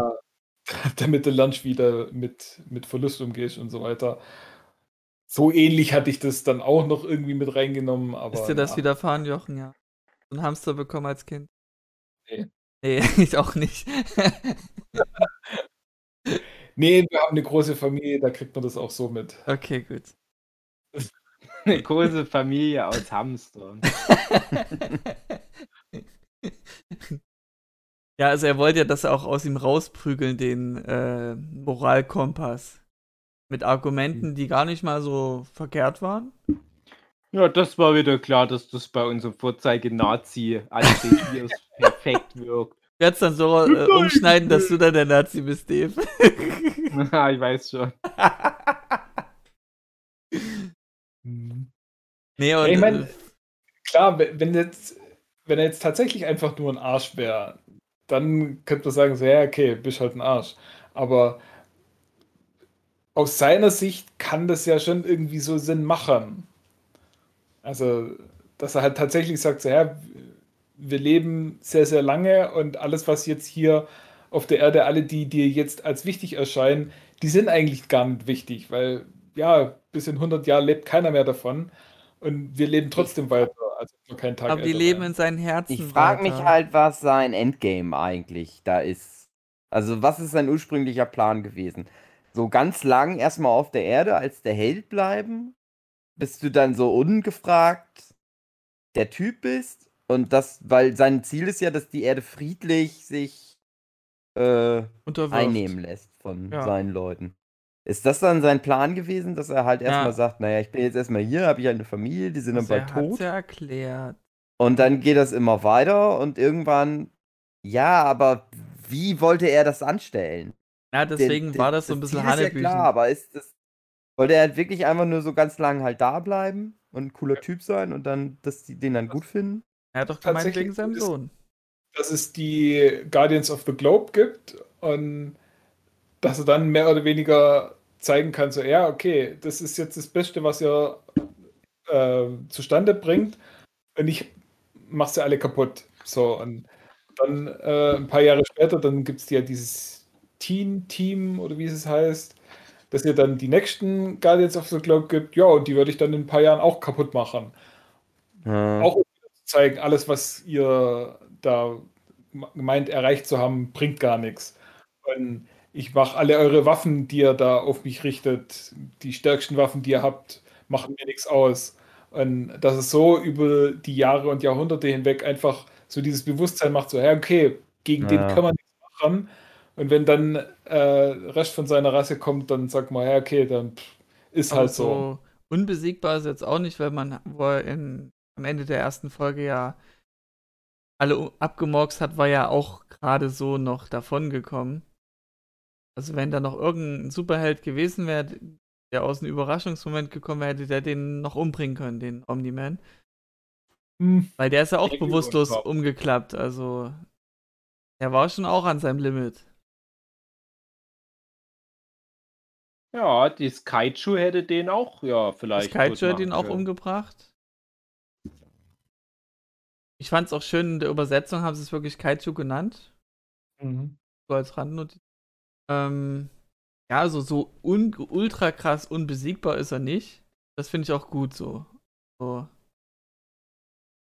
damit du lernst, wie du mit, mit Verlust umgehst und so weiter. So ähnlich hatte ich das dann auch noch irgendwie mit reingenommen, aber Ist dir das ja. widerfahren, Jochen? Ja. So ein Hamster bekommen als Kind? Nee. Nee, ich auch nicht. Nee, wir haben eine große Familie, da kriegt man das auch so mit. okay, gut. Eine große Familie aus Hamster. Ja, also er wollte ja das auch aus ihm rausprügeln, den äh, Moralkompass. Mit Argumenten, die gar nicht mal so verkehrt waren. Ja, das war wieder klar, dass das bei unserem Vorzeige-Nazi-Antrieb perfekt wirkt. Ich werde es dann so äh, umschneiden, dass du dann der Nazi bist, Dave. Ja, ich weiß schon. nee, und ich mein, äh, Klar, wenn jetzt, wenn er jetzt tatsächlich einfach nur ein Arsch wäre, dann könnte man sagen, so, ja, okay, bist halt ein Arsch. Aber aus seiner Sicht kann das ja schon irgendwie so Sinn machen. Also, dass er halt tatsächlich sagt, so, ja, wir leben sehr, sehr lange und alles, was jetzt hier auf der Erde, alle, die dir jetzt als wichtig erscheinen, die sind eigentlich gar nicht wichtig, weil, ja, bis in 100 Jahren lebt keiner mehr davon und wir leben trotzdem weiter, als ob wir keinen Tag aber die leben in seinen Herzen. Ich frage mich halt, was sein Endgame eigentlich da ist. Also, was ist sein ursprünglicher Plan gewesen? So ganz lang erstmal auf der Erde als der Held bleiben, bis du dann so ungefragt der Typ bist und das, weil sein Ziel ist ja, dass die Erde friedlich sich äh, einnehmen lässt von Ja. seinen Leuten. Ist das dann sein Plan gewesen, dass er halt erstmal Ja. sagt, naja, ich bin jetzt erstmal hier, habe ich halt eine Familie, die sind dann Also bald er hat's tot. ja erklärt. Und dann geht das immer weiter und irgendwann, ja, aber wie wollte er das anstellen? Ja, deswegen Den- war das so ein das bisschen Ziel ist ja Hanebüchen. klar, aber ist das, wollte er halt wirklich einfach nur so ganz lang halt da bleiben und ein cooler Typ sein und dann, dass die den dann gut finden? er hat doch gemeint wegen seinem ist- Sohn. dass es die Guardians of the Globe gibt und dass er dann mehr oder weniger zeigen kann, so, ja, okay, das ist jetzt das Beste, was ihr äh, zustande bringt und ich mach's ja alle kaputt. So, und dann äh, ein paar Jahre später, dann gibt es ja dieses Teen-Team oder wie es heißt, dass ihr dann die nächsten Guardians of the Globe gibt, ja, und die würde ich dann in ein paar Jahren auch kaputt machen Ja. auch um zu zeigen, alles, was ihr da gemeint erreicht zu haben, bringt gar nichts. Und ich mache alle eure Waffen, die ihr da auf mich richtet, die stärksten Waffen, die ihr habt, machen mir nichts aus. Und dass es so über die Jahre und Jahrhunderte hinweg einfach so dieses Bewusstsein macht, so, ja, okay, gegen den Ja. kann man nichts machen. Und wenn dann äh, Rest von seiner Rasse kommt, dann sagt man, ja, okay, dann pff, ist Aber halt so. so unbesiegbar ist jetzt auch nicht, weil man wo er in, am Ende der ersten Folge ja alle abgemorxt hat, war ja auch gerade so noch davongekommen. Also wenn da noch irgendein Superheld gewesen wäre, der aus einem Überraschungsmoment gekommen wäre, hätte der den noch umbringen können, den Omni-Man. Hm. Weil der ist ja auch Der bewusstlos umgeklappt, also er war schon auch an seinem Limit. Ja, das Kaiju hätte den auch, ja, Das vielleicht. Kaiju tot hat ihn auch können. umgebracht. Ich fand es auch schön, in der Übersetzung haben sie es wirklich Kaiju genannt. Mhm. So als Randnotiz. Ähm, ja, also so un ultra krass unbesiegbar ist er nicht. Das finde ich auch gut so. so.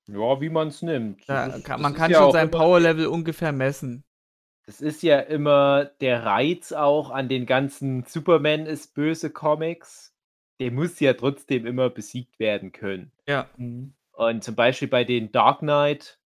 Ja, wie man es nimmt. Da ist- kann, man kann ja schon sein Powerlevel ungefähr messen. Das ist ja immer der Reiz auch an den ganzen Superman ist böse Comics. Der muss ja trotzdem immer besiegt werden können. Ja. Mhm. Und zum Beispiel bei den Dark Knight,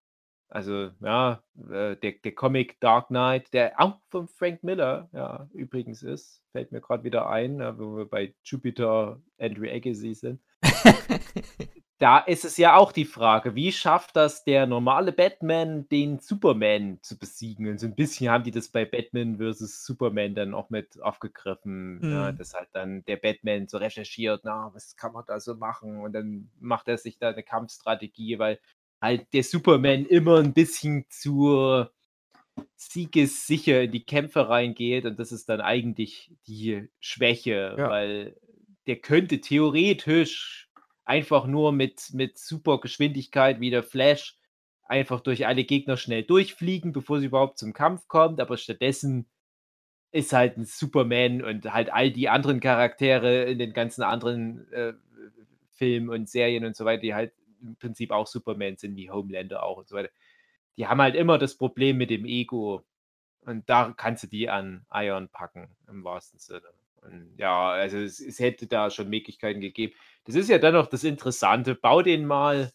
also ja, äh, der, der Comic Dark Knight, der auch von Frank Miller, ja, übrigens ist, fällt mir gerade wieder ein, ja, wo wir bei Jupiter Andrew Agassi sind. Da ist es ja auch die Frage, wie schafft das der normale Batman, den Superman zu besiegen? Und so ein bisschen haben die das bei Batman vs. Superman dann auch mit aufgegriffen, ja, Mhm. dass halt dann der Batman so recherchiert, na, was kann man da so machen? Und dann macht er sich da eine Kampfstrategie, weil halt der Superman immer ein bisschen zu siegessicher in die Kämpfe reingeht und das ist dann eigentlich die Schwäche, Ja. weil der könnte theoretisch einfach nur mit, mit super Geschwindigkeit wie der Flash einfach durch alle Gegner schnell durchfliegen, bevor sie überhaupt zum Kampf kommt, aber stattdessen ist halt ein Superman und halt all die anderen Charaktere in den ganzen anderen äh, Filmen und Serien und so weiter, die halt im Prinzip auch Superman sind, wie Homelander auch und so weiter. Die haben halt immer das Problem mit dem Ego. Und da kannst du die an Iron packen, im wahrsten Sinne. Und ja, also es, es hätte da schon Möglichkeiten gegeben. Das ist ja dann noch das Interessante. Bau den mal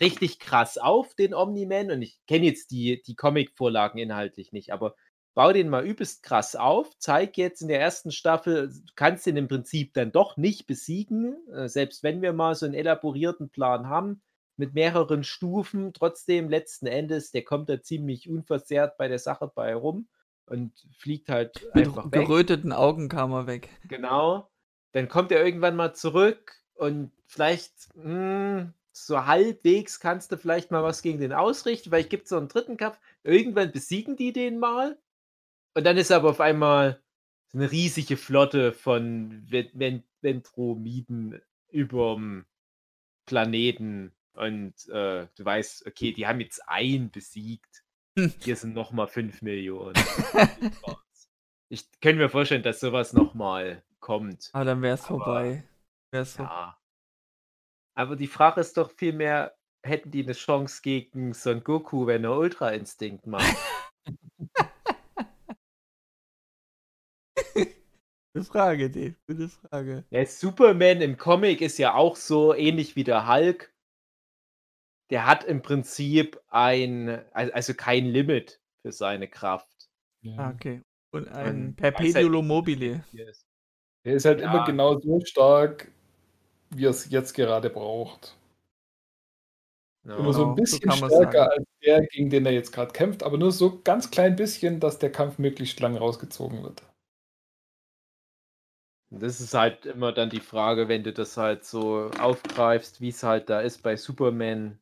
richtig krass auf, den Omni-Man. Und ich kenne jetzt die, die Comic-Vorlagen inhaltlich nicht, aber bau den mal übelst krass auf. Zeig jetzt in der ersten Staffel, du kannst den im Prinzip dann doch nicht besiegen, äh, selbst wenn wir mal so einen elaborierten Plan haben mit mehreren Stufen. Trotzdem, letzten Endes, der kommt da ziemlich unversehrt bei der Sache bei rum und fliegt halt Mit einfach weg. geröteten Augen kam er weg. Genau. Dann kommt er irgendwann mal zurück und vielleicht hm, so halbwegs kannst du vielleicht mal was gegen den ausrichten. Vielleicht gibt es so einen dritten Kampf. Irgendwann besiegen die den mal. Und dann ist aber auf einmal eine riesige Flotte von Ven- Ven- Ventromiden überm Planeten. Und äh, du weißt, okay, die haben jetzt einen besiegt. Hier sind nochmal 5 Millionen. ich könnte mir vorstellen, dass sowas nochmal kommt. Aber dann wäre es vorbei. Wär's Ja. Aber die Frage ist doch vielmehr, hätten die eine Chance gegen Son Goku, wenn er Ultra Instinkt macht? Gute Frage, Dave. Gute Frage. Der Superman im Comic ist ja auch so ähnlich wie der Hulk. Der hat im Prinzip ein, al- also kein Limit für seine Kraft. Ja. Ah, okay. Und ein Und Perpetuum mobile. Yes. Er ist halt Ja. immer genau so stark, wie er es jetzt gerade braucht. Immer so Genau, ein so bisschen kann man's stärker sagen. als der, gegen den er jetzt gerade kämpft, aber nur so ganz klein bisschen, dass der Kampf möglichst lang rausgezogen wird. Das ist halt immer dann die Frage, wenn du das halt so aufgreifst, wie es halt da ist bei Superman,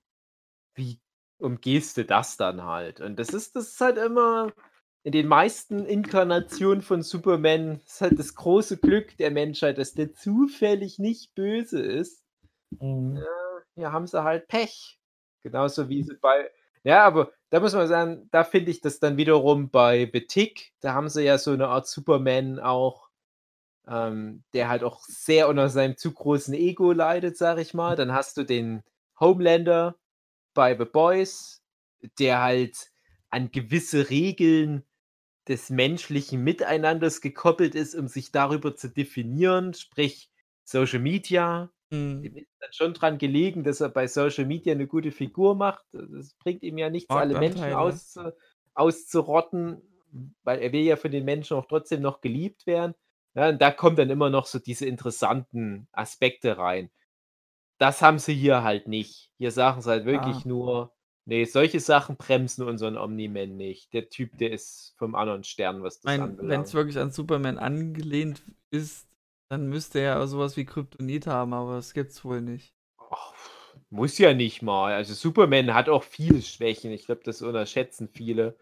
wie umgehst du das dann halt? Und das ist, das ist halt immer in den meisten Inkarnationen von Superman ist halt das große Glück der Menschheit, dass der zufällig nicht böse ist. Ja, hier haben sie halt Pech. Genauso wie sie bei. Ja, aber da muss man sagen, da finde ich das dann wiederum bei The Tick, da haben sie ja so eine Art Superman auch, ähm, der halt auch sehr unter seinem zu großen Ego leidet, sag ich mal. Dann hast du den Homelander bei The Boys, der halt an gewisse Regeln des menschlichen Miteinanders gekoppelt ist, um sich darüber zu definieren, sprich Social Media, Hm. dem ist dann schon dran gelegen, dass er bei Social Media eine gute Figur macht. Das bringt ihm ja nichts, alle Menschen Marktanteile. auszu, auszurotten, weil er will ja von den Menschen auch trotzdem noch geliebt werden. Ja, und da kommen dann immer noch so diese interessanten Aspekte rein. Das haben sie hier halt nicht. Hier sagen sie halt wirklich Ah. nur, nee, solche Sachen bremsen unseren Omni-Man nicht. Der Typ, der ist vom anderen Stern, was das wenn anbelangt. es wirklich an Superman angelehnt ist, dann müsste er sowas wie Kryptonit haben, aber das gibt's wohl nicht. Ach, muss ja nicht mal. Also Superman hat auch viele Schwächen. Ich glaube, das unterschätzen viele.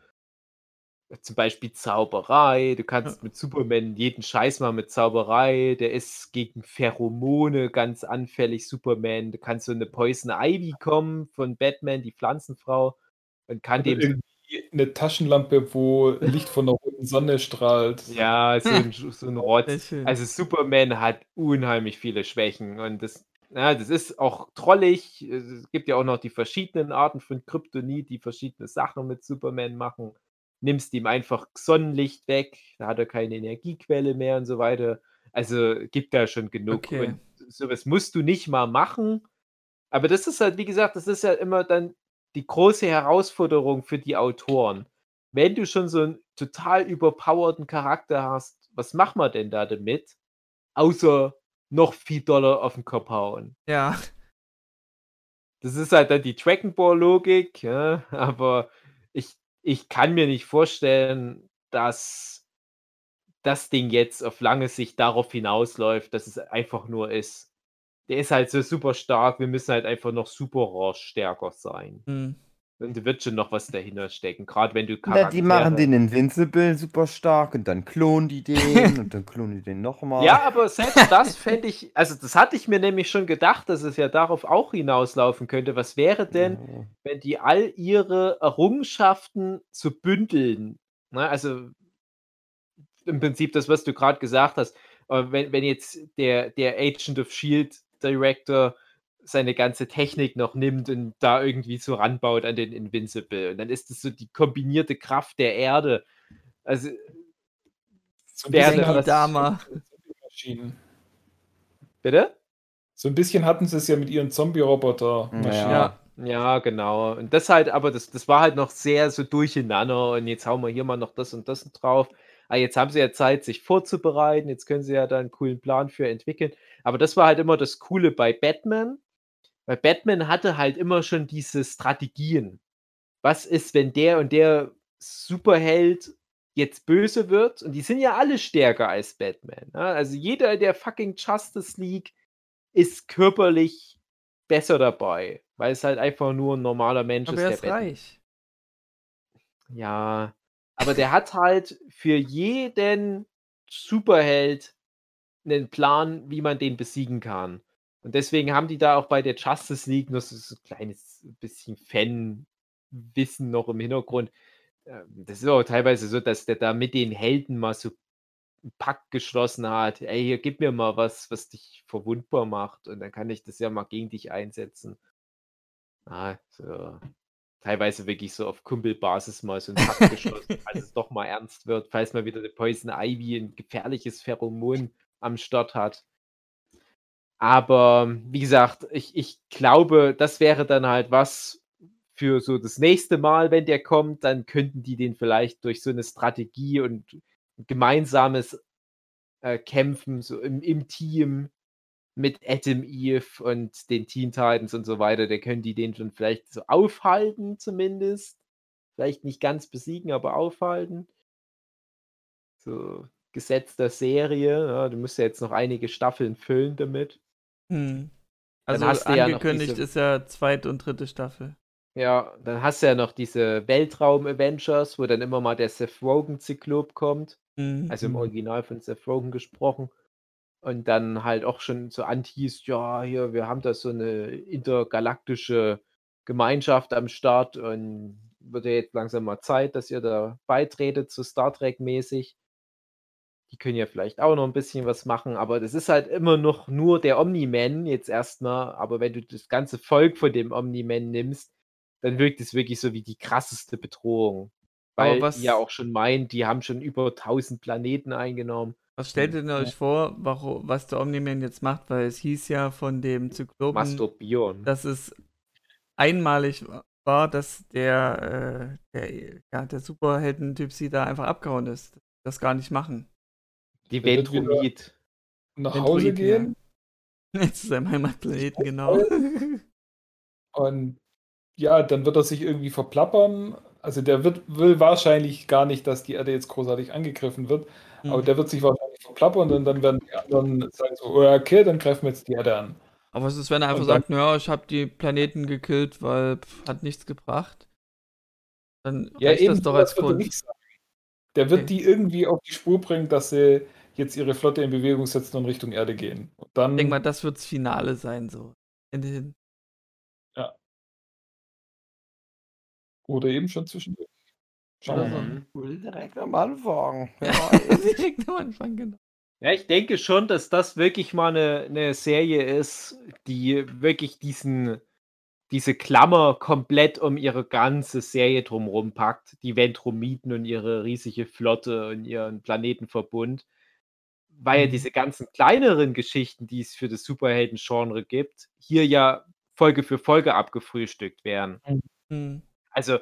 Zum Beispiel Zauberei. Du kannst mit Superman jeden Scheiß machen mit Zauberei. Der ist gegen Pheromone ganz anfällig, Superman. Du kannst so eine Poison Ivy kommen von Batman, die Pflanzenfrau, und kann Oder dem eine Taschenlampe, wo Licht von der roten Sonne strahlt. Ja, so ein, so ein Rotz. Also Superman hat unheimlich viele Schwächen und das, ja, das ist auch trollig. Es gibt ja auch noch die verschiedenen Arten von Kryptonit, die verschiedene Sachen mit Superman machen. Nimmst ihm einfach Sonnenlicht weg, da hat er keine Energiequelle mehr und so weiter. Also gibt da schon genug. Okay. Und sowas musst du nicht mal machen. Aber das ist halt, wie gesagt, das ist ja immer dann die große Herausforderung für die Autoren wenn du schon so einen total überpowerten Charakter hast, was machen wir denn da damit? Außer noch viel Dollar auf den Kopf hauen. Ja. Das ist halt dann die Dragon Ball Logik, ja, aber ich, kann mir nicht vorstellen, dass das Ding jetzt auf lange Sicht darauf hinausläuft, dass es einfach nur ist. Der ist halt so super stark, wir müssen halt einfach noch super stärker sein. Hm. Und wird schon noch was dahinter stecken, gerade wenn du Na, die machen Charaktere- den Invincible super stark und dann klonen die den und dann klonen die den nochmal. Ja, aber selbst das fände ich, also das hatte ich mir nämlich schon gedacht, dass es ja darauf auch hinauslaufen könnte. Was wäre denn, wenn die all ihre Errungenschaften zu bündeln? Ne? Also im Prinzip das, was du gerade gesagt hast. Aber wenn, wenn jetzt der, der Agent of Shield Director seine ganze Technik noch nimmt und da irgendwie so ranbaut an den Invincible. Und dann ist es so die kombinierte Kraft der Erde. Also So Wäre das- Dama. Bitte? So ein bisschen hatten sie es ja mit ihren Zombie-Roboter. Ja. Ja. Ja, genau. Und das halt, aber das, das war halt noch sehr so durcheinander und jetzt hauen wir hier mal noch das und das drauf. Aber jetzt haben sie ja Zeit, sich vorzubereiten. Jetzt können sie ja da einen coolen Plan für entwickeln. Aber das war halt immer das Coole bei Batman. Weil Batman hatte halt immer schon diese Strategien. Was ist, wenn der und der Superheld jetzt böse wird? Und die sind ja alle stärker als Batman. Ne? Also jeder der fucking Justice League ist körperlich besser dabei, weil es halt einfach nur ein normaler Mensch Aber ist, er der ist Batman reich. ja, aber der hat halt für jeden Superheld einen Plan, wie man den besiegen kann. Und deswegen haben die da auch bei der Justice League noch so, so ein kleines bisschen Fan-Wissen noch im Hintergrund. Ähm, Das ist auch teilweise so, dass der da mit den Helden mal so einen Pakt geschlossen hat. Ey, hier gib mir mal was, was dich verwundbar macht. Und dann kann ich das ja mal gegen dich einsetzen. Ah, so teilweise wirklich so auf Kumpelbasis mal so ein Pakt geschlossen, falls es doch mal ernst wird, falls mal wieder eine Poison Ivy ein gefährliches Pheromon am Start hat. Aber wie gesagt, ich, ich glaube, das wäre dann halt was für so das nächste Mal, wenn der kommt, dann könnten die den vielleicht durch so eine Strategie und gemeinsames äh, Kämpfen so im, im Team mit Adam Eve und den Teen Titans und so weiter, da können die den schon vielleicht so aufhalten zumindest. Vielleicht nicht ganz besiegen, aber aufhalten. So Gesetz der Serie. Ja, du musst ja jetzt noch einige Staffeln füllen damit. Hm. Also hast du ja angekündigt diese- ist ja zweite und dritte Staffel. Ja, dann hast du ja noch diese Weltraum-Avengers, wo dann immer mal der Seth Rogen-Zyklop kommt. Hm. Also im Mhm. Original von Seth Rogen gesprochen. Und dann halt auch schon so anhieß, ja, hier, wir haben da so eine intergalaktische Gemeinschaft am Start und wird ja jetzt langsam mal Zeit, dass ihr da beitretet, so Star Trek-mäßig. Die können ja vielleicht auch noch ein bisschen was machen, aber das ist halt immer noch nur der Omni-Man jetzt erstmal. Aber wenn du das ganze Volk von dem Omni-Man nimmst, dann wirkt es wirklich so wie die krasseste Bedrohung. Weil was- die ja auch schon meint, die haben schon über 1000 Planeten eingenommen. Was stellt ihr denn euch vor, warum, was der Omni-Man jetzt macht? Weil es hieß ja von dem Zyklopen, Masturbieren. dass es einmalig war, dass der, äh, der, ja, der Superhelden-Typ sie da einfach abgehauen ist. Das gar nicht machen. Die Ventromid. Nach Den Hause ja. gehen Jetzt zu seinem Heimatplaneten, genau. und ja, dann wird er sich irgendwie verplappern. Also der wird, will wahrscheinlich gar nicht, dass die Erde jetzt großartig angegriffen wird, aber Hm. der wird sich wahrscheinlich verplappern und dann werden die anderen sagen so, oh, ja, okay, dann greifen wir jetzt die Erde an. Aber was ist, wenn er einfach Und sagt, naja, ich habe die Planeten gekillt, weil pff, hat nichts gebracht? Dann Ja, reicht eben, das doch als Grund. Der wird Okay. die irgendwie auf die Spur bringen, dass sie jetzt ihre Flotte in Bewegung setzen und Richtung Erde gehen. Und dann, Ich denke mal, das wird's Finale sein, so. Ende hin. oder eben schon zwischendurch. Schauen wir mal. Mhm. Direkt am Anfang. Ja, direkt am Anfang, genau. Ja, ich denke schon, dass das wirklich mal eine, eine Serie ist, die wirklich diesen, diese Klammer komplett um ihre ganze Serie drumherum packt. Die Ventromiten und ihre riesige Flotte und ihren Planetenverbund. Weil ja Mhm. diese ganzen kleineren Geschichten, die es für das Superhelden-Genre gibt, hier ja Folge für Folge abgefrühstückt werden. Hm. Also,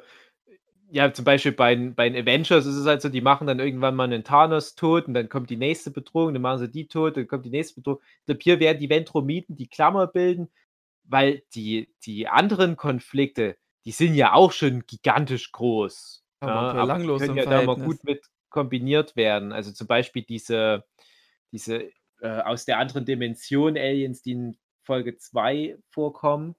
ja, zum Beispiel bei, den- bei den Avengers ist es halt so, die machen dann irgendwann mal einen Thanos tot und dann kommt die nächste Bedrohung, dann machen sie die tot, dann kommt die nächste Bedrohung. Ich glaube, hier werden die Ventromiten die Klammer bilden, weil die, die anderen Konflikte, die sind ja auch schon gigantisch groß. Aber ja, auch belanglos können ja da mal gut mit kombiniert werden. Also zum Beispiel diese, diese äh, aus der anderen Dimension Aliens, die in Folge 2 vorkommen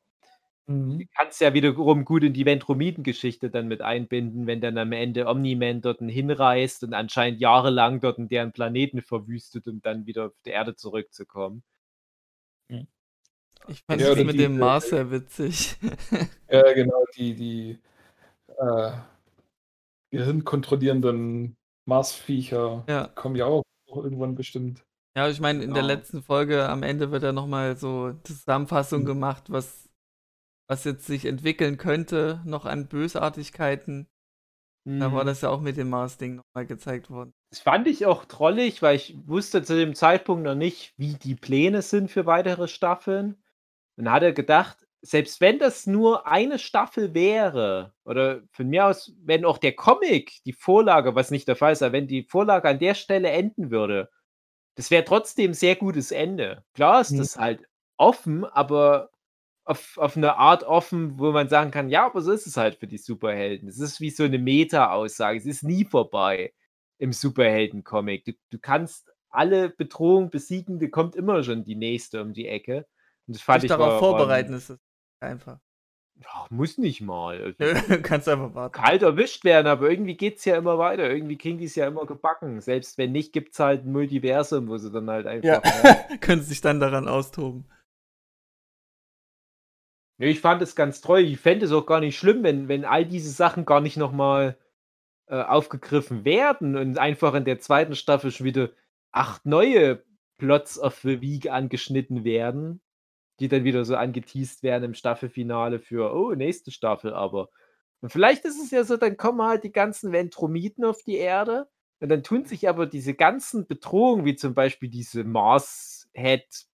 Mhm. kannst ja wiederum gut in die Ventromiden-Geschichte dann mit einbinden, wenn dann am Ende Omni-Man dort hinreist und anscheinend jahrelang dort deren Planeten verwüstet, um dann wieder auf die Erde zurückzukommen. Ich fand Ja, das mit die- dem Mars sehr witzig. Ja, genau, die, die äh, gehirnkontrollierenden Marsviecher ja. kommen ja auch irgendwann bestimmt. Ja, ich meine, in der Genau. letzten Folge am Ende wird ja nochmal so Zusammenfassung Mhm. gemacht, was, was jetzt sich entwickeln könnte, noch an Bösartigkeiten. Da war Mhm. das ja auch mit dem Mars-Ding nochmal gezeigt worden. Das fand ich auch trollig, weil ich wusste zu dem Zeitpunkt noch nicht, wie die Pläne sind für weitere Staffeln. Und hat er gedacht, selbst wenn das nur eine Staffel wäre, oder von mir aus, wenn auch der Comic, die Vorlage, was nicht der Fall ist, aber wenn die Vorlage an der Stelle enden würde, das wäre trotzdem ein sehr gutes Ende. Klar ist Mhm. das halt offen, aber auf, auf eine Art offen, wo man sagen kann, ja, aber so ist es halt für die Superhelden. Es ist wie so eine Meta-Aussage. Es ist nie vorbei im Superhelden-Comic. Du, du kannst alle Bedrohungen besiegen, da kommt immer schon die nächste um die Ecke. Und das fand Dich ich darauf vorbereiten ist es einfach. ja, muss nicht mal. Also, kannst einfach warten. kalt erwischt werden, aber irgendwie geht es ja immer weiter. Irgendwie kriegen die es ja immer gebacken. Selbst wenn nicht, gibt es halt ein Multiversum, wo sie dann halt einfach. Ja, können sich dann daran austoben. Nee, ich fand es ganz treu. Ich fände es auch gar nicht schlimm, wenn, wenn all diese Sachen gar nicht nochmal äh, aufgegriffen werden und einfach in der zweiten Staffel schon wieder acht neue Plots of the Week angeschnitten werden, die dann wieder so angeteased werden im Staffelfinale für, oh, nächste Staffel aber. Und vielleicht ist es ja so, dann kommen halt die ganzen Ventromiten auf die Erde und dann tun sich aber diese ganzen Bedrohungen, wie zum Beispiel diese Mars-Head,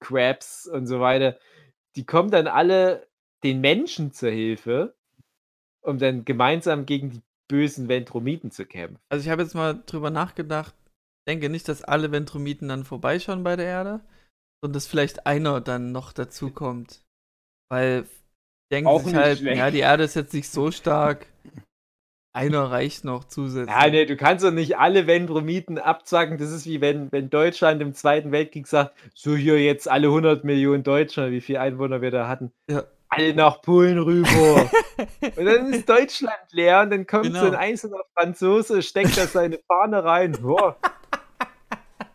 Crabs und so weiter, die kommen dann alle den Menschen zur Hilfe, um dann gemeinsam gegen die bösen Ventromiten zu kämpfen. Also ich habe jetzt mal drüber nachgedacht, denke nicht, dass alle Ventromiten dann vorbeischauen bei der Erde, sondern dass vielleicht einer dann noch dazu kommt. Weil denken Auch sich halt, schlecht. ja, die Erde ist jetzt nicht so stark. Einer reicht noch zusätzlich. Ja, nee, du kannst doch nicht alle Ventromiten abzacken. Das ist wie wenn, wenn Deutschland im Zweiten Weltkrieg sagt, so hier jetzt alle 100 Millionen Deutsche, wie viele Einwohner wir da hatten, Ja. alle nach Polen rüber. und dann ist Deutschland leer und dann kommt so ein Genau. einzelner Franzose, steckt da seine Fahne rein. Boah.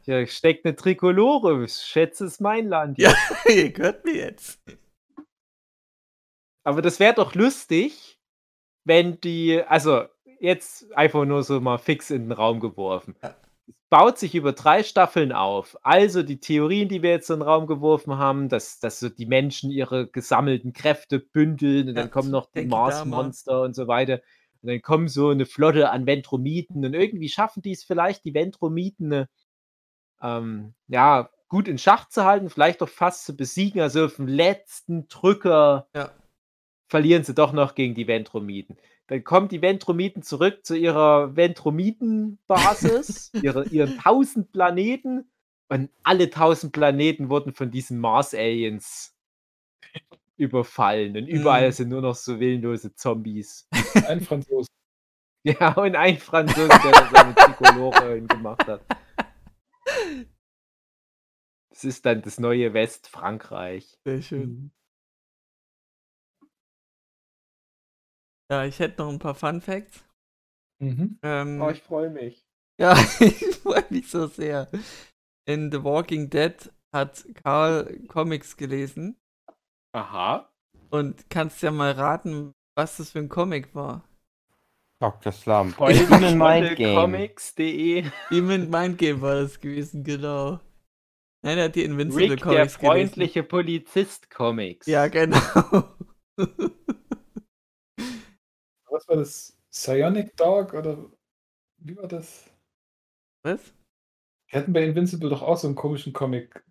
Hier steckt eine Trikolore. Ich schätze, es ist mein Land. Ja, ihr hört mir jetzt. Aber das wäre doch lustig, wenn die, also jetzt einfach nur so mal fix in den Raum geworfen. Es baut sich über drei Staffeln auf. Also die Theorien, die wir jetzt in den Raum geworfen haben, dass, dass so die Menschen ihre gesammelten Kräfte bündeln und Ja, dann kommen noch die. Mars-Monster und so weiter. Und dann kommen so eine Flotte an Ventromiten und irgendwie schaffen die es vielleicht, die Ventromiten äh, ähm, ja, gut in Schach zu halten, vielleicht auch fast zu besiegen. Also auf dem letzten Drücker Ja. verlieren sie doch noch gegen die Ventromiten. Dann kommen die Ventromiten zurück zu ihrer Ventromiten-Basis, ihre, ihren tausend Planeten. Und alle tausend Planeten wurden von diesen Mars-Aliens überfallen. Und überall Mhm. sind nur noch so willenlose Zombies. Ein Franzose. Ja, und ein Franzose, der seine Trikolore hingemacht hat. Das ist dann das neue Westfrankreich. Sehr schön. Ja, ich hätte noch ein paar Fun Facts. Mhm. Ähm, Oh, ich freue mich. ja, ich freue mich so sehr. In The Walking Dead hat Karl Comics gelesen Aha. und kannst ja mal raten, was das für ein Comic war. Dr. Slump. Demon Mind Game. Comics.de. Demon Mind Game war das gewesen, genau. Nein, er hat die Invincible Rick, der Comics gelesen. freundliche Polizist Comics. Ja, genau. Was war das? Psionic Dog oder wie war das? was? Wir hatten bei Invincible doch auch so einen komischen Comic.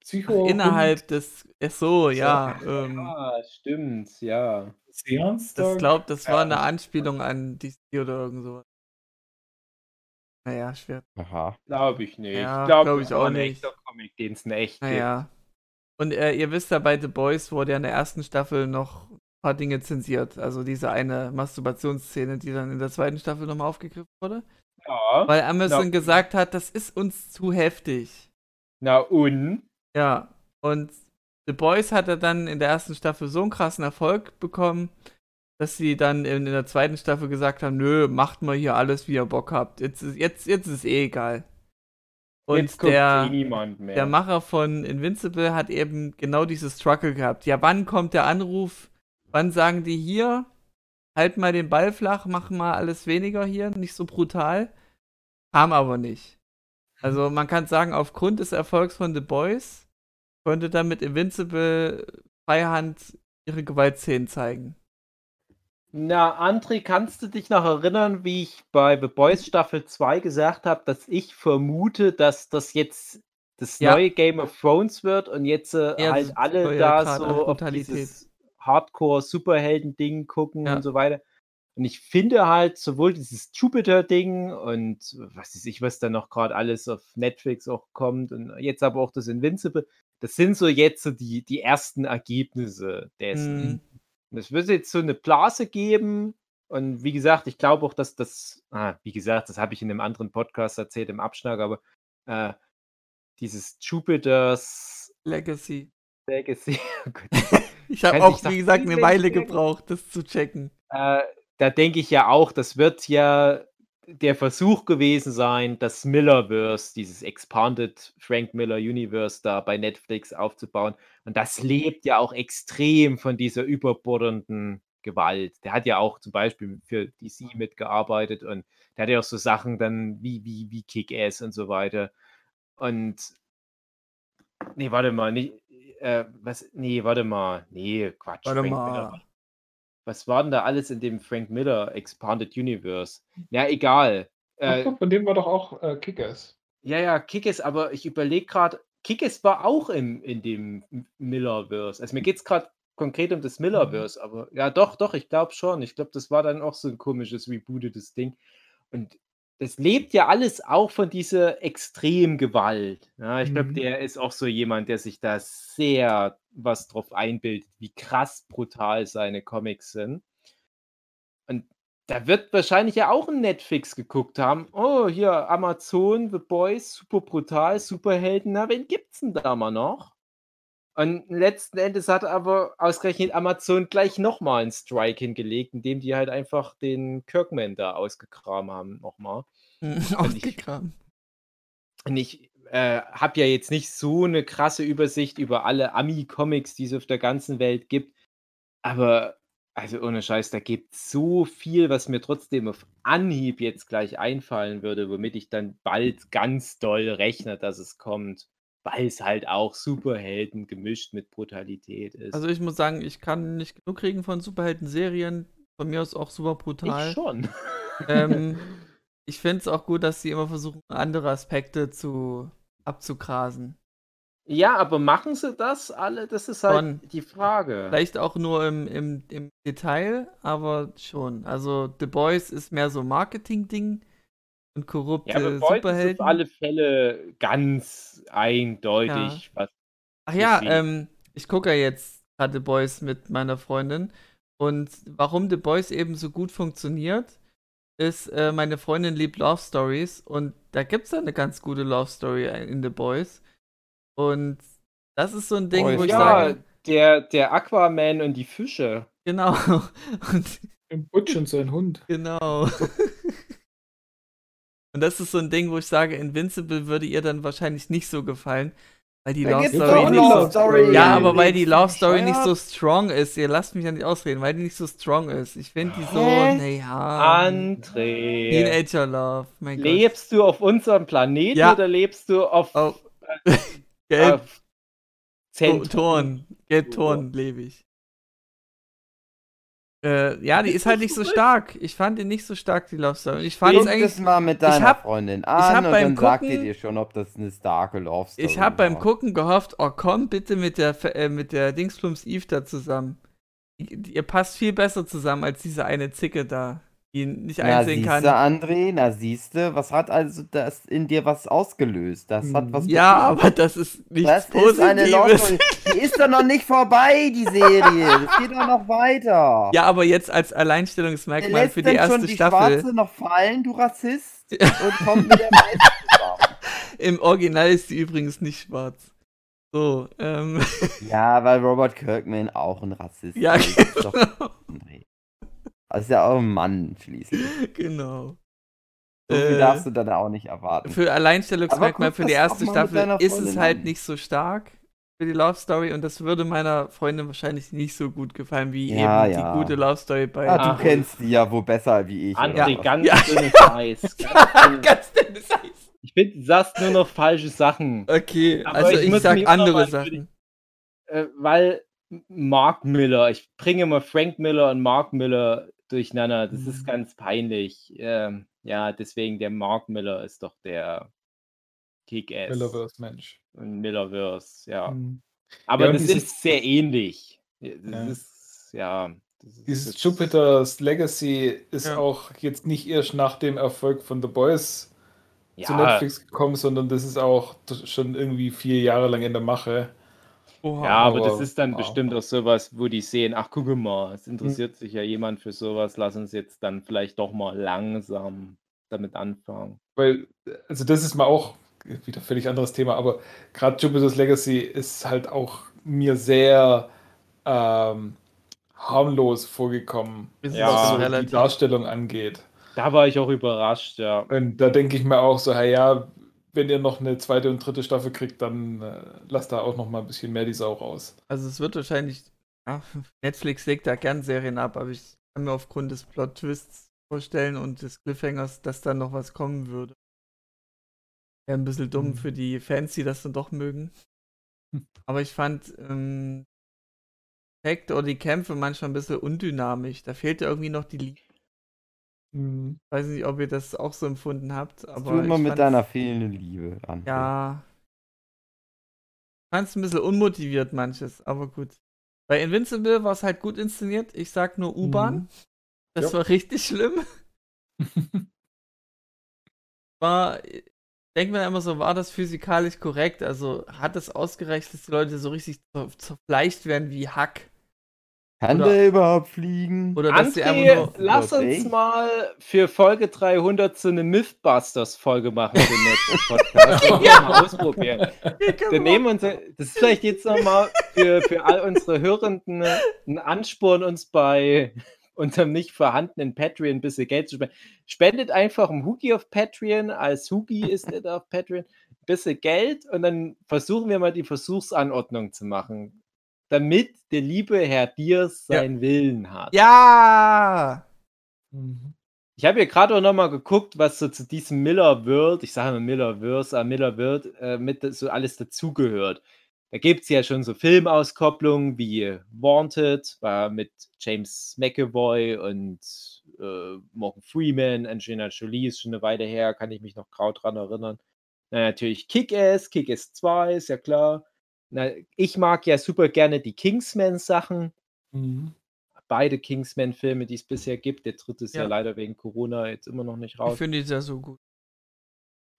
Psycho. Innerhalb des. Ach so, ja. Ähm, Ah, stimmt, ja. Seance das Dog. glaubt, das war eine Anspielung an DC oder irgend sowas. Naja, schwer. Aha. Glaube ich nicht. Ja, ich glaube, glaub ich war auch ein nicht. Comic, den es echt Naja. Und äh, ihr wisst ja, bei The Boys wurde ja in der ersten Staffel noch ein paar Dinge zensiert. Also diese eine Masturbationsszene, die dann in der zweiten Staffel nochmal aufgegriffen wurde. Ja. Weil Amazon Ja. gesagt hat, das ist uns zu heftig. Na und? Ja. Und The Boys hat er dann in der ersten Staffel so einen krassen Erfolg bekommen, dass sie dann in, in der zweiten Staffel gesagt haben, nö, macht mal hier alles, wie ihr Bock habt. Jetzt ist, jetzt, jetzt ist eh egal. Und der, eh niemand mehr. der Macher von Invincible hat eben genau dieses Struggle gehabt. Ja, wann kommt der Anruf? Wann sagen die hier? Halt mal den Ball flach, mach mal alles weniger hier, nicht so brutal. Kam aber nicht. Also man kann sagen, aufgrund des Erfolgs von The Boys konnte damit Invincible Freihand ihre Gewaltszenen zeigen. Na, André, kannst du dich noch erinnern, wie ich bei The Boys Staffel 2 gesagt habe, dass ich vermute, dass das jetzt das Ja. neue Game of Thrones wird und jetzt äh, Ja, halt alle da so auf Brutalität. dieses Hardcore-Superhelden-Ding gucken Ja. und so weiter. Und ich finde halt sowohl dieses Jupiter-Ding und was weiß ich, was da noch gerade alles auf Netflix auch kommt und jetzt aber auch das Invincible, das sind so jetzt so die, die ersten Ergebnisse dessen. Mhm. Es wird jetzt so eine Blase geben. Und wie gesagt, ich glaube auch, dass das, ah, wie gesagt, das habe ich in einem anderen Podcast erzählt im Abschlag, aber äh, dieses Jupiters Legacy. Legacy, oh Ich habe auch, wie gesagt, eine Weile gebraucht, das zu checken. äh, da denke ich ja auch, das wird ja der Versuch gewesen sein, das Millerverse, dieses Expanded Frank Miller Universe da bei Netflix aufzubauen. Und das lebt ja auch extrem von dieser überbordenden Gewalt. Der hat ja auch zum Beispiel für DC mitgearbeitet und der hat ja auch so Sachen dann wie, wie, wie Kick-Ass und so weiter. Und nee, warte mal, nicht, äh, was, nee, warte mal, nee, Quatsch. Warte mal. Was war denn da alles in dem Frank Miller Expanded Universe? Ja, egal. Ach, Äh, guck, von dem war doch auch äh, Kickers. ja, ja, Kickes, aber ich überlege gerade, Kickes war auch im, in dem Millerverse. Also mir geht es gerade konkret um das Millerverse, aber ja, doch, doch, ich glaube schon. Ich glaube, das war dann auch so ein komisches, rebootetes Ding. Und das lebt ja alles auch von dieser Extremgewalt. Ja, ich glaube, Mhm. der ist auch so jemand, der sich da sehr was drauf einbildet, wie krass brutal seine Comics sind. Und da wird wahrscheinlich ja auch ein Netflix geguckt haben. Oh, hier Amazon, The Boys, super brutal, Superhelden. Na, wen gibt's denn da mal noch? Und letzten Endes hat aber ausgerechnet Amazon gleich nochmal einen Strike hingelegt, indem die halt einfach den Kirkman da ausgekramt haben nochmal. Ausgekramt. Und ich äh, habe ja jetzt nicht so eine krasse Übersicht über alle Ami-Comics, die es auf der ganzen Welt gibt. Aber, also ohne Scheiß, da gibt es so viel, was mir trotzdem auf Anhieb jetzt gleich einfallen würde, womit ich dann bald ganz doll rechne, dass es kommt. Weil es halt auch Superhelden gemischt mit Brutalität ist. Also ich muss sagen, ich kann nicht genug kriegen von Superhelden-Serien. Von mir aus auch super brutal. ich schon. ähm, ich finde es auch gut, dass sie immer versuchen, andere Aspekte zu abzugrasen. ja, aber machen sie das alle? Das ist halt Schon. die Frage. Vielleicht auch nur im, im, im Detail, aber schon. Also The Boys ist mehr so Marketing-Ding und korrupte Ja, aber Boys ist Superhelden. auf alle Fälle ganz eindeutig, was Ach ja, ähm, ich gucke ja jetzt gerade The Boys mit meiner Freundin. Und warum The Boys eben so gut funktioniert, ist, äh, meine Freundin liebt Love Stories und da gibt es eine ganz gute Love Story in The Boys. Und das ist so ein Ding, Boys, wo ich ja, sage, der, der Aquaman und die Fische. genau. Und Im Butch und sein Hund. genau. Und das ist so ein Ding, wo ich sage, Invincible würde ihr dann wahrscheinlich nicht so gefallen, weil die Da Love Story nicht Love so. Story. Ja, aber weil die Love Story nicht Bescheuert. so strong ist. Ihr lasst mich ja nicht ausreden, weil die nicht so strong ist. Ich finde die so, naja. André, Teenager Love, mein Gott. lebst du auf unserem Planeten Ja. oder lebst du auf, Auf Gelb, auf Zentrum? Ton, Gelb-Ton lebe ich. Äh, ja, die ist halt nicht so stark. Ich fand die nicht so stark, die Love Story. Ich fand es eigentlich. mal mit deiner hab- Freundin an und dann sagt die Gucken- dir schon, ob das eine starke Love Story Ich habe beim. Gucken gehofft, oh komm bitte mit der äh, mit der Dingsplums Eve da zusammen. Ihr passt viel besser zusammen als diese eine Zicke da, die nicht Na, einsehen kann. André, na siehste, was hat also das in dir was ausgelöst? Das hat was Ja, aber das ist nichts Das ist eine Positives. Story. Die ist doch noch nicht vorbei, die Serie. Das geht doch noch weiter. Ja, aber jetzt als Alleinstellungsmerkmal für die dann schon erste die Staffel. Schwarze noch fallen, du Rassist, und kommt mit der Weißen. Im Original ist sie übrigens nicht schwarz. So, ähm, Ja, weil Robert Kirkman auch ein Rassist ja, ist. Doch genau. Das ist ja auch ein Mann schließlich. genau. So viel Äh, darfst du dann auch nicht erwarten. Für Alleinstellungsmerkmal guck für die erste Staffel ist es halt an. nicht so stark für die Love Story und das würde meiner Freundin wahrscheinlich nicht so gut gefallen wie Ja, eben ja. die gute Love Story bei. Ja, Ah. du kennst die ja wohl besser wie ich. André, ganz Ja. dünnes Eis. Ganz dünnes- Ganz dünnes Eis. Ich finde, du sagst nur noch falsche Sachen. Okay, Aber also ich ich, muss sag andere Sachen. Äh, weil Mark Miller, ich bringe immer Frank Miller und Mark Miller durcheinander. Das ist Mhm. ganz peinlich. Ähm, ja, deswegen der Mark Miller ist doch der Kick-Ass. Millerverse, Mensch. Und Millerverse, ja. Mhm. Aber Ja, das ist sehr ähnlich. Das Ja. ist, ja. Das ist, Dieses das- Jupiter's Legacy ist Ja. auch jetzt nicht erst nach dem Erfolg von The Boys zu Netflix gekommen, sondern das ist auch schon irgendwie vier Jahre lang in der Mache. Oha. Ja, aber das Aber- ist dann wow. bestimmt auch sowas, wo die sehen, ach guck mal, es interessiert sich ja jemand für sowas, lass uns jetzt dann vielleicht doch mal langsam damit anfangen. Weil, also das ist mal auch wieder völlig anderes Thema, aber gerade Jupiter's Legacy ist halt auch mir sehr ähm, harmlos vorgekommen, Ja, was so die. Darstellung angeht. Da war ich auch überrascht, ja. Und da denke ich mir auch so, hey, ja, wenn ihr noch eine zweite und dritte Staffel kriegt, dann äh, lasst da auch noch mal ein bisschen mehr die Sau raus. Also es wird wahrscheinlich. Ja, Netflix legt da gern Serien ab, aber ich kann mir aufgrund des Plot-Twists vorstellen und des Cliffhangers, dass da noch was kommen würde. Wäre ein bisschen dumm Mhm. für die Fans, die das dann doch mögen. Hm. Aber ich fand ähm, Effekt oder die Kämpfe manchmal ein bisschen undynamisch. Da fehlte irgendwie noch die Liebe. Mhm. Weiß nicht, ob ihr das auch so empfunden habt, aber du immer mit fand's- deiner fehlenden Liebe an. Ja. Fand es ein bisschen unmotiviert manches, aber gut. Bei Invincible war es halt gut inszeniert. Ich sag nur U-Bahn. Mhm. Das Ja. war richtig schlimm. War, ich denke mir immer so, war das physikalisch korrekt? Also hat es ausgereicht, dass die Leute so richtig zer- zerfleischt werden wie Hack? Kann Oder- der überhaupt fliegen? Oder dass sie André, nur. lass Okay. uns mal für Folge 300 so eine Mythbusters-Folge machen den. Ja. mal ausprobieren. Wir- nehmen uns, das ist vielleicht jetzt nochmal für, für all unsere Hörenden ein Ansporn, uns bei unserem nicht vorhandenen Patreon ein bisschen Geld zu spenden. Spendet einfach ein Hugi auf Patreon, als Hugi ist er da auf Patreon, ein bisschen Geld und dann versuchen wir mal die Versuchsanordnung zu machen, damit der liebe Herr Diers seinen Willen hat. Ja! Mhm. Ich habe hier gerade auch nochmal geguckt, was so zu diesem Miller World, ich sage mal Miller Verse, äh, Miller World, äh, mit so alles dazugehört. Da gibt es ja schon so Filmauskopplungen wie Wanted, war mit James McAvoy und äh, Morgan Freeman, Angelina Jolie ist schon eine Weile her, kann ich mich noch grau dran erinnern. Na, natürlich Kick-Ass, Kick-Ass 2, ist ja klar. Na, ich mag ja super gerne die Kingsman-Sachen Mhm. beide Kingsman-Filme, die es bisher gibt. Der dritte ist ja. Ja. leider wegen Corona jetzt immer noch nicht Ich raus. finde die sehr so gut.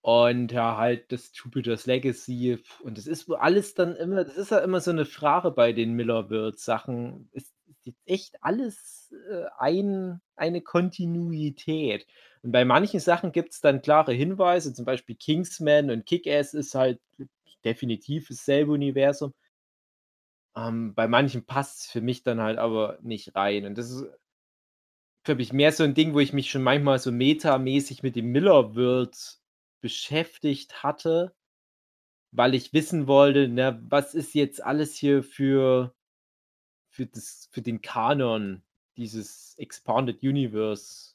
Und ja, halt das Jupiter's Legacy. Und das ist alles dann immer, das ist ja immer so eine Frage bei den Miller-World-Sachen. Ist echt alles äh, ein, eine Kontinuität. Und bei manchen Sachen gibt es dann klare Hinweise, zum Beispiel Kingsman und Kick-Ass ist halt definitiv dasselbe Universum. Ähm, bei manchen passt es für mich dann halt aber nicht rein. Und das ist, glaube ich, mehr so ein Ding, wo ich mich schon manchmal so metamäßig mit dem Miller-World beschäftigt hatte, weil ich wissen wollte, ne, was ist jetzt alles hier für für das für den Kanon dieses Expanded Universe?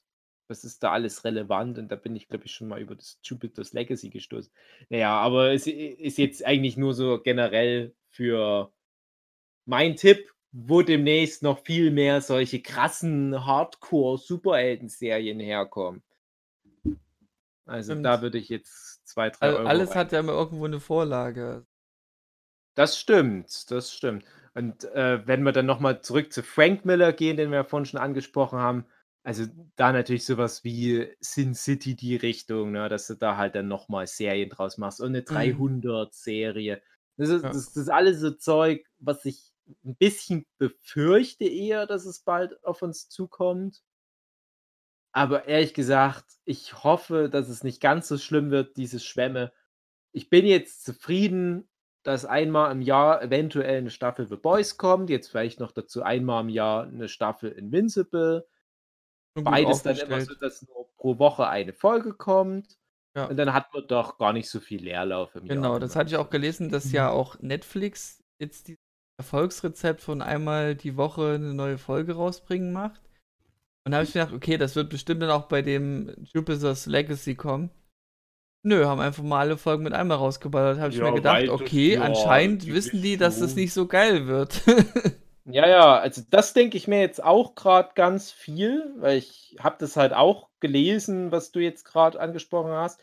Was ist da alles relevant? Und da bin ich, glaube ich, schon mal über das Jupiter's Legacy gestoßen. Naja, aber es ist jetzt eigentlich nur so generell für mein Tipp, wo demnächst noch viel mehr solche krassen Hardcore-Superhelden-Serien herkommen. Also Stimmt. da würde ich jetzt zwei, drei Euro alles rein. hat ja immer irgendwo eine Vorlage. Das stimmt, das stimmt. Und äh, wenn wir dann nochmal zurück zu Frank Miller gehen, den wir ja vorhin schon angesprochen haben, also da natürlich sowas wie Sin City die Richtung, ne, dass du da halt dann nochmal Serien draus machst und eine 300-Serie. Das, ist, Ja. das, das ist alles so Zeug, was ich ein bisschen befürchte eher, dass es bald auf uns zukommt. Aber ehrlich gesagt, ich hoffe, dass es nicht ganz so schlimm wird, diese Schwämme. Ich bin jetzt zufrieden, dass einmal im Jahr eventuell eine Staffel The Boys kommt, jetzt vielleicht noch dazu einmal im Jahr eine Staffel Invincible. Beides dann immer so, dass nur pro Woche eine Folge kommt. Ja. Und dann hat man doch gar nicht so viel Leerlauf im Jahr. Genau, das hatte ich auch gelesen, dass ja auch Netflix jetzt dieses Erfolgsrezept von einmal die Woche eine neue Folge rausbringen macht. Und da habe ich mir gedacht, okay, das wird bestimmt dann auch bei dem Jupiter's Legacy kommen. Nö, haben einfach mal alle Folgen mit einmal rausgeballert. Da habe ich Ja, mir gedacht, das- okay, ja, anscheinend wissen die, dass das nicht so geil wird. Ja, ja, also das denke ich mir jetzt auch gerade ganz viel, weil ich habe das halt auch gelesen, was du jetzt gerade angesprochen hast.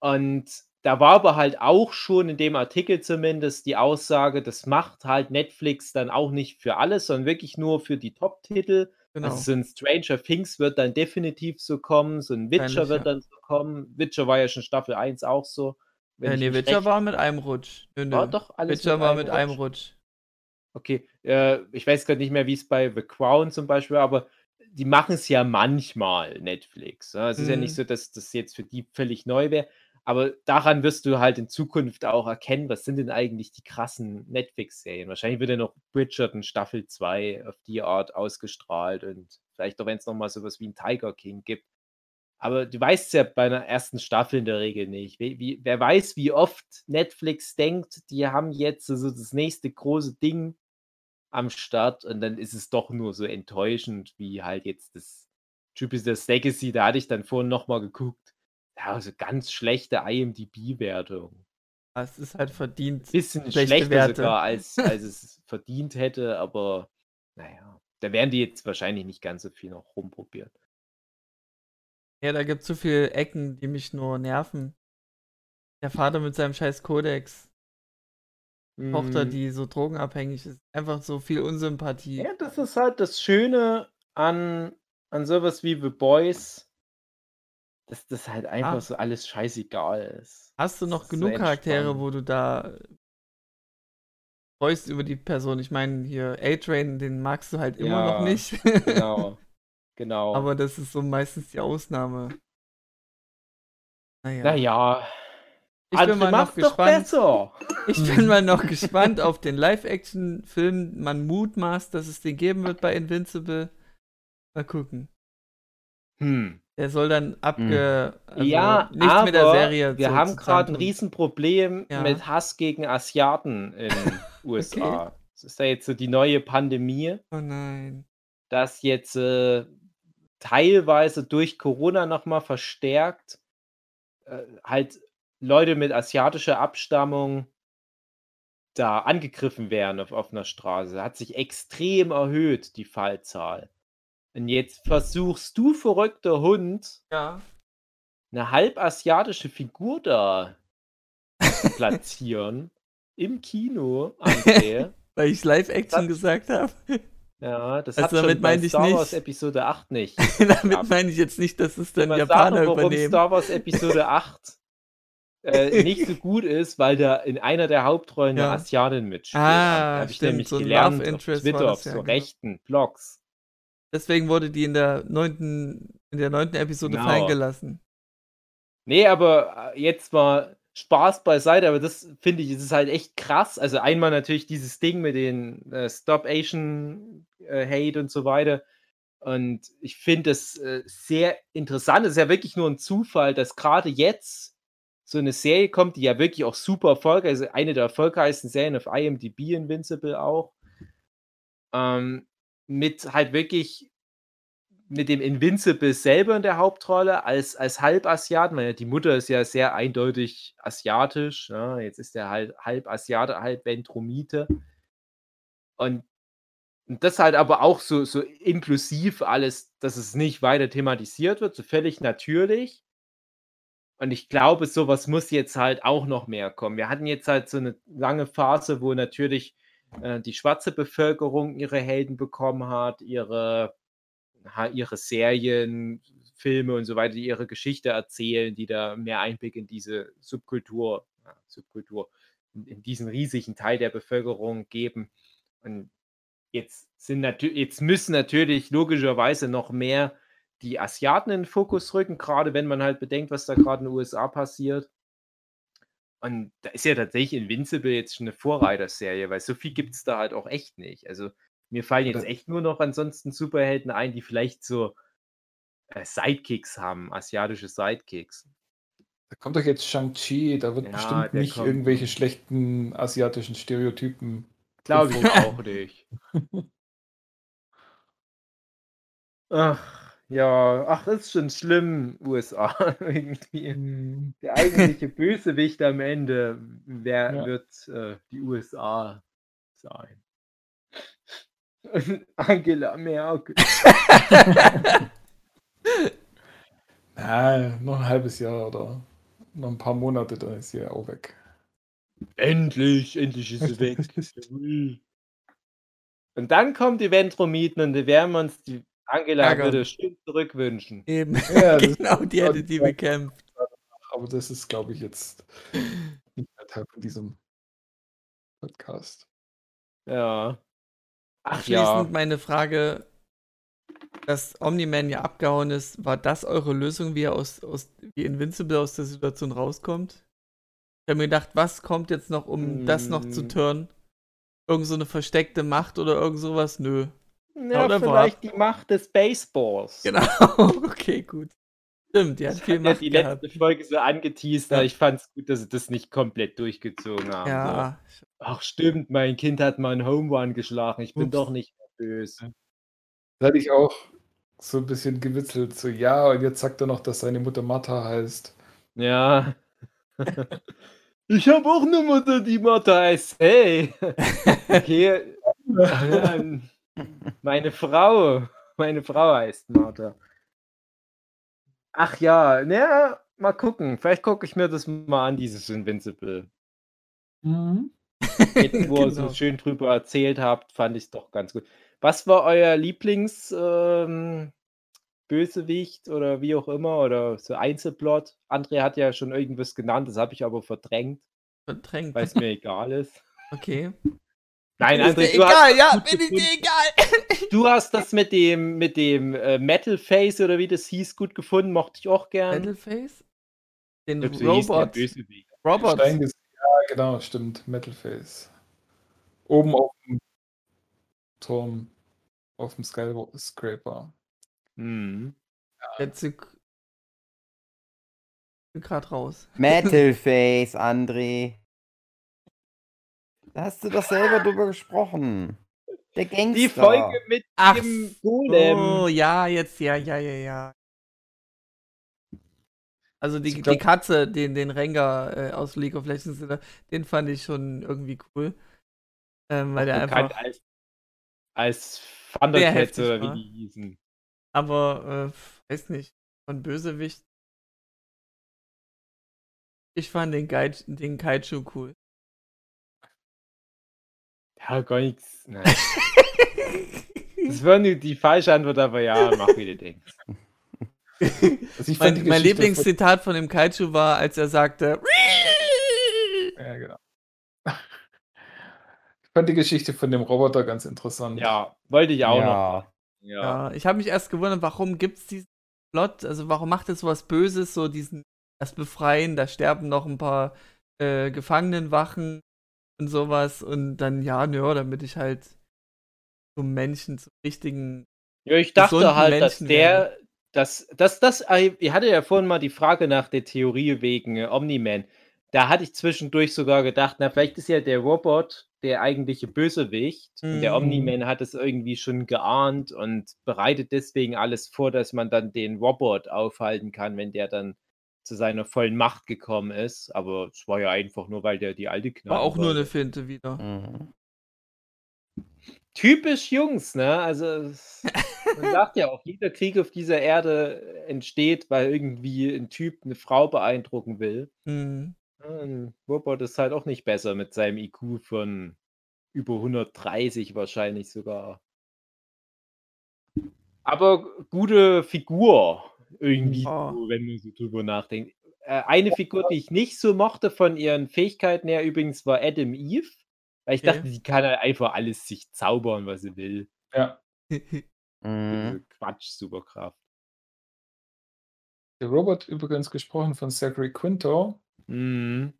Und da war aber halt auch schon in dem Artikel zumindest die Aussage, das macht halt Netflix dann auch nicht für alles, sondern wirklich nur für die Top-Titel. genau. Also so ein Stranger Things wird dann definitiv so kommen, so ein Witcher Wahrscheinlich, wird ja. dann so kommen. Witcher war ja schon Staffel 1 auch so. wenn ja, ich nee, Witcher recht- war mit einem Rutsch. Nö, nö. war doch alles Witcher war mit Rutsch. einem Rutsch. Okay, äh, ich weiß gerade nicht mehr, wie es bei The Crown zum Beispiel war, aber die machen es ja manchmal, Netflix. Ne? Es ist ja nicht Mhm. so, dass das jetzt für die völlig neu wäre, aber daran wirst du halt in Zukunft auch erkennen, was sind denn eigentlich die krassen Netflix-Serien. Wahrscheinlich wird ja noch Bridgerton Staffel 2 auf die Art ausgestrahlt und vielleicht auch, wenn es nochmal sowas wie ein Tiger King gibt. Aber du weißt ja bei einer ersten Staffel in der Regel nicht. Wie, wie, wer weiß, wie oft Netflix denkt, die haben jetzt so das nächste große Ding am Start und dann ist es doch nur so enttäuschend, wie halt jetzt das Jupiter's Legacy, da hatte ich dann vorhin nochmal geguckt. Ja, also ganz schlechte IMDb-Wertung. Es ist halt verdient. Bisschen Schlechte schlechter Werte. sogar, als, als es verdient hätte, aber naja, da werden die jetzt wahrscheinlich nicht ganz so viel noch rumprobieren. Ja, da gibt es zu viele Ecken, die mich nur nerven. Der Vater mit seinem scheiß Kodex. Tochter, Mm. die so drogenabhängig ist. Einfach so viel Unsympathie. Ja, das ist halt das Schöne an, an sowas wie The Boys, dass das halt einfach Ah. so alles scheißegal ist. Hast du noch genug Charaktere, wo du da freust über die Person? Ich meine, hier A-Train, den magst du halt immer noch Ja, nicht. Genau. Genau. Aber das ist so meistens die Ausnahme. Naja. naja, ich bin mal noch gespannt. Ich bin mal noch gespannt auf den Live-Action-Film. Man mutmaßt, dass es den geben wird bei Invincible. Mal gucken. Hm. Der soll dann abge. Also ja, nichts aber mit der Serie wir zu- haben gerade ein. Riesenproblem Ja. mit Hass gegen Asiaten in USA. Das ist ja jetzt so die neue Pandemie, Oh nein. dass jetzt äh, teilweise durch Corona nochmal verstärkt äh, halt Leute mit asiatischer Abstammung da angegriffen werden auf offener Straße. Hat sich extrem erhöht, die Fallzahl. Und jetzt versuchst du, verrückter Hund, Ja. eine halbasiatische Figur da zu platzieren im Kino. Weil ich Live-Action gesagt habe. Ja, das Also hat schon damit bei meinte ich Star nicht- Wars Episode 8 nicht. Damit meine ich jetzt nicht, dass es dann Japaner sagen, warum übernehmen. Star Wars Episode 8 äh, nicht so gut ist, weil da in einer der Hauptrollen Ja. eine Asiatin mitspielt. Ah, Habe ich nämlich so gelernt auf Twitter, auf ja, so genau. rechten Blogs. Deswegen wurde die in der neunten, in der neunten Episode Genau. fallen gelassen. Nee, aber äh, jetzt mal Spaß beiseite, aber das finde ich, ist halt echt krass. Also einmal natürlich dieses Ding mit den äh, Stop Asian äh, Hate und so weiter. Und ich finde es äh, sehr interessant. Es ist ja wirklich nur ein Zufall, dass gerade jetzt so eine Serie kommt, die ja wirklich auch super erfolgreich ist. Also eine der erfolgreichsten Serien auf IMDb, Invincible auch. Ähm, mit halt wirklich mit dem Invincible selber in der Hauptrolle als, als Halbasiaten, weil die Mutter ist ja sehr eindeutig asiatisch. Ne? jetzt ist er halt halb Asiate, halb Ventromite. Und, und das halt aber auch so, so inklusiv alles, dass es nicht weiter thematisiert wird, so völlig natürlich. Und ich glaube, sowas muss jetzt halt auch noch mehr kommen. Wir hatten jetzt halt so eine lange Phase, wo natürlich äh, die schwarze Bevölkerung ihre Helden bekommen hat, ihre ihre Serien, Filme und so weiter, die ihre Geschichte erzählen, die da mehr Einblick in diese Subkultur, Subkultur, in, in, diesen riesigen Teil der Bevölkerung geben. Und jetzt sind natürlich, jetzt müssen natürlich logischerweise noch mehr die Asiaten in den Fokus rücken, gerade wenn man halt bedenkt, was da gerade in den USA passiert. Und da ist ja tatsächlich Invincible jetzt schon eine Vorreiterserie, weil so viel gibt es da halt auch echt nicht. Also mir fallen jetzt echt nur noch ansonsten Superhelden ein, die vielleicht so äh, Sidekicks haben, asiatische Sidekicks. Da kommt doch jetzt Shang-Chi, da wird ja, bestimmt nicht kommt. irgendwelche schlechten asiatischen Stereotypen. Glaube ich auch nicht. ach, ja, ach, das ist schon schlimm, USA. Irgendwie. Hm. Der eigentliche Bösewicht am Ende wer, ja. wird äh, die USA sein. Angela Merkel. Na, noch ein halbes Jahr oder noch ein paar Monate, dann ist sie ja auch weg. Endlich, endlich ist sie weg. und dann kommt die Ventromiten und die werden uns die Angela Ärgern. würde schön zurückwünschen. Eben, ja, genau, die hätte die bekämpft. Aber das ist, glaube ich, jetzt nicht mehr Teil von diesem Podcast. Ja. Abschließend ja. meine Frage, dass Omni-Man ja abgehauen ist, war das eure Lösung, wie er aus, aus wie Invincible aus der Situation rauskommt? Ich habe mir gedacht, was kommt jetzt noch, um mm. das noch zu hm. turnen? Irgend so eine versteckte Macht oder irgend sowas? Nö. Ja, oder vielleicht die Macht des Baseballs. Genau, okay, gut. Stimmt, die hat viel Macht ja die gehabt. letzte Folge so angeteased, ja. ich fand es gut, dass sie das nicht komplett durchgezogen haben. Ja. So. Ach stimmt, mein Kind hat mal einen Home Run geschlagen, ich bin Ups. doch nicht nervös. Da hatte ich auch so ein bisschen gewitzelt, so ja, und jetzt sagt er noch, dass seine Mutter Martha heißt. Ja. ich habe auch eine Mutter, die Martha heißt. Hey. Okay. meine Frau, meine Frau heißt Martha. Ach ja, naja, mal gucken. Vielleicht gucke ich mir das mal an, dieses Invincible. Mhm. Jetzt, wo ihr so genau. schön drüber erzählt habt, fand ich es doch ganz gut. Was war euer Lieblings-Bösewicht ähm, oder wie auch immer oder so Einzelplot? André hat ja schon irgendwas genannt, das habe ich aber verdrängt, Verdrängt. weil es mir egal ist. Okay. Nein, André, dir du egal, ja, bin ich dir egal. Du hast das mit dem, mit dem äh, Metal Face oder wie das hieß, gut gefunden, mochte ich auch gern. Metal Face? Den Robot. Robot. Ja, genau, stimmt. Metal Face. Oben auf dem Turm, auf dem Skyscraper. Mhm. Ja. Jetzt gerade raus. Metal Face, André. Da hast du doch selber drüber gesprochen. Der Gangster. Die Folge mit Ach, dem Golem. Oh, ja, jetzt, ja, ja, ja, ja. Also die, glaub, die Katze, den, den Rengar äh, aus League of Legends, den fand ich schon irgendwie cool. Ähm, weil der einfach. Als, als Thundercats oder wie die hießen. Aber, äh, weiß nicht, von Bösewicht. Ich fand den, Gai den Kaiju cool. Ja, gar nichts. Nein. das war nur die falsche Antwort, aber ja, mach wie du denkst. Also mein, mein Lieblingszitat von dem Kaiju war, als er sagte. Ja, genau. Ich fand die Geschichte von dem Roboter ganz interessant. Ja, wollte ich auch ja. noch. Ja, ja ich habe mich erst gewundert, warum gibt es diesen Plot? Also, warum macht es so was Böses, so diesen, das Befreien, da sterben noch ein paar äh, Gefangenenwachen und sowas und dann, ja, nö, damit ich halt zum Menschen, zum richtigen Ja, ich dachte halt, dass Menschen der, dass, dass das, ihr hatte ja vorhin mal die Frage nach der Theorie wegen äh, Omni-Man. Da hatte ich zwischendurch sogar gedacht, na, vielleicht ist ja der Robot der eigentliche Bösewicht und der Mhm. Omni-Man hat es irgendwie schon geahnt und bereitet deswegen alles vor, dass man dann den Robot aufhalten kann, wenn der dann zu seiner vollen Macht gekommen ist. Aber es war ja einfach nur, weil der die alte Knarre War auch nur eine. Finte wieder. Mhm. Typisch Jungs, ne? Also man sagt ja auch, jeder Krieg auf dieser Erde entsteht, weil irgendwie ein Typ eine Frau beeindrucken will. Mhm. Robot ist halt auch nicht besser mit seinem IQ von über 130 wahrscheinlich sogar. Aber gute Figur irgendwie, Ja. so, wenn man so drüber nachdenkt. Äh, eine Figur, die ich nicht so mochte von ihren Fähigkeiten her übrigens, war Adam Eve. Weil ich Okay. dachte, sie kann halt einfach alles sich zaubern, was sie will. Ja. Mhm. Diese Quatsch, Superkraft. Der Robot übrigens gesprochen von Zachary Quinto, Mhm.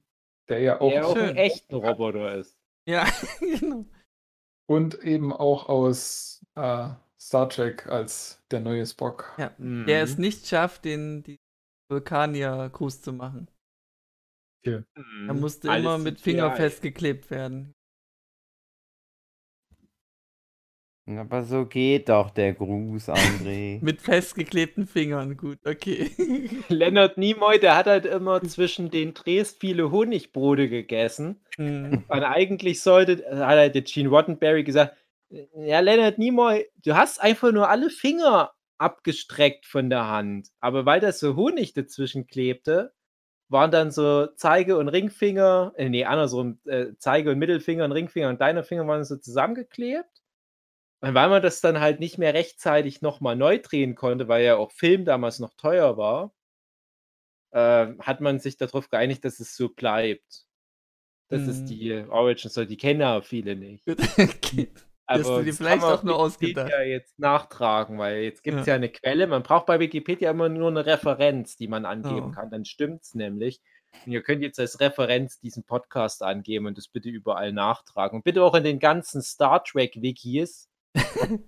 der ja auch Der auch ein echter Roboter ist. ja, genau. und eben auch aus äh, Star Trek als der neue Spock. Ja. Mhm. Der es nicht schafft, den die Vulkanier-Gruß zu machen. Hier. Mhm. Er musste Alles immer mit. Finger festgeklebt werden. Aber so geht doch der Gruß, André. Mit festgeklebten Fingern, gut, okay. Leonard Nimoy, der hat halt immer zwischen den Drehs viele Honigbrote gegessen. Mhm. Und eigentlich sollte, hat halt der Gene Roddenberry gesagt, ja, Leonard Nimoy, du hast einfach nur alle Finger abgestreckt von der Hand. Aber weil da so Honig dazwischen klebte, waren dann so Zeige- und Ringfinger, äh, nee, andersrum, äh, Zeige- und Mittelfinger und Ringfinger und deine Finger waren so zusammengeklebt. Und weil man das dann halt nicht mehr rechtzeitig nochmal neu drehen konnte, weil ja auch Film damals noch teuer war, äh, hat man sich darauf geeinigt, dass es so bleibt. Das Mhm. ist die Origin Story. Die kennen ja viele nicht. Okay. hast du dir vielleicht auch nur Wikipedia ausgedacht. jetzt nachtragen, weil jetzt gibt es Ja. ja. eine Quelle. Man braucht bei Wikipedia immer nur eine Referenz, die man angeben Oh. kann. Dann stimmt es nämlich. Und ihr könnt jetzt als Referenz diesen Podcast angeben und das bitte überall nachtragen. Und bitte auch in den ganzen Star Trek-Wikis.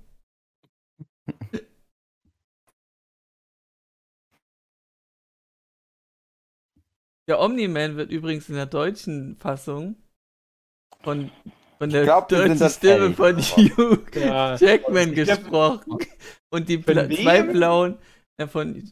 Der Omni-Man wird übrigens in der deutschen Fassung von, von der glaub, deutschen das Stimme einig. von Hugh Ja. Jackman gesprochen. Und die Bla zwei blauen äh, von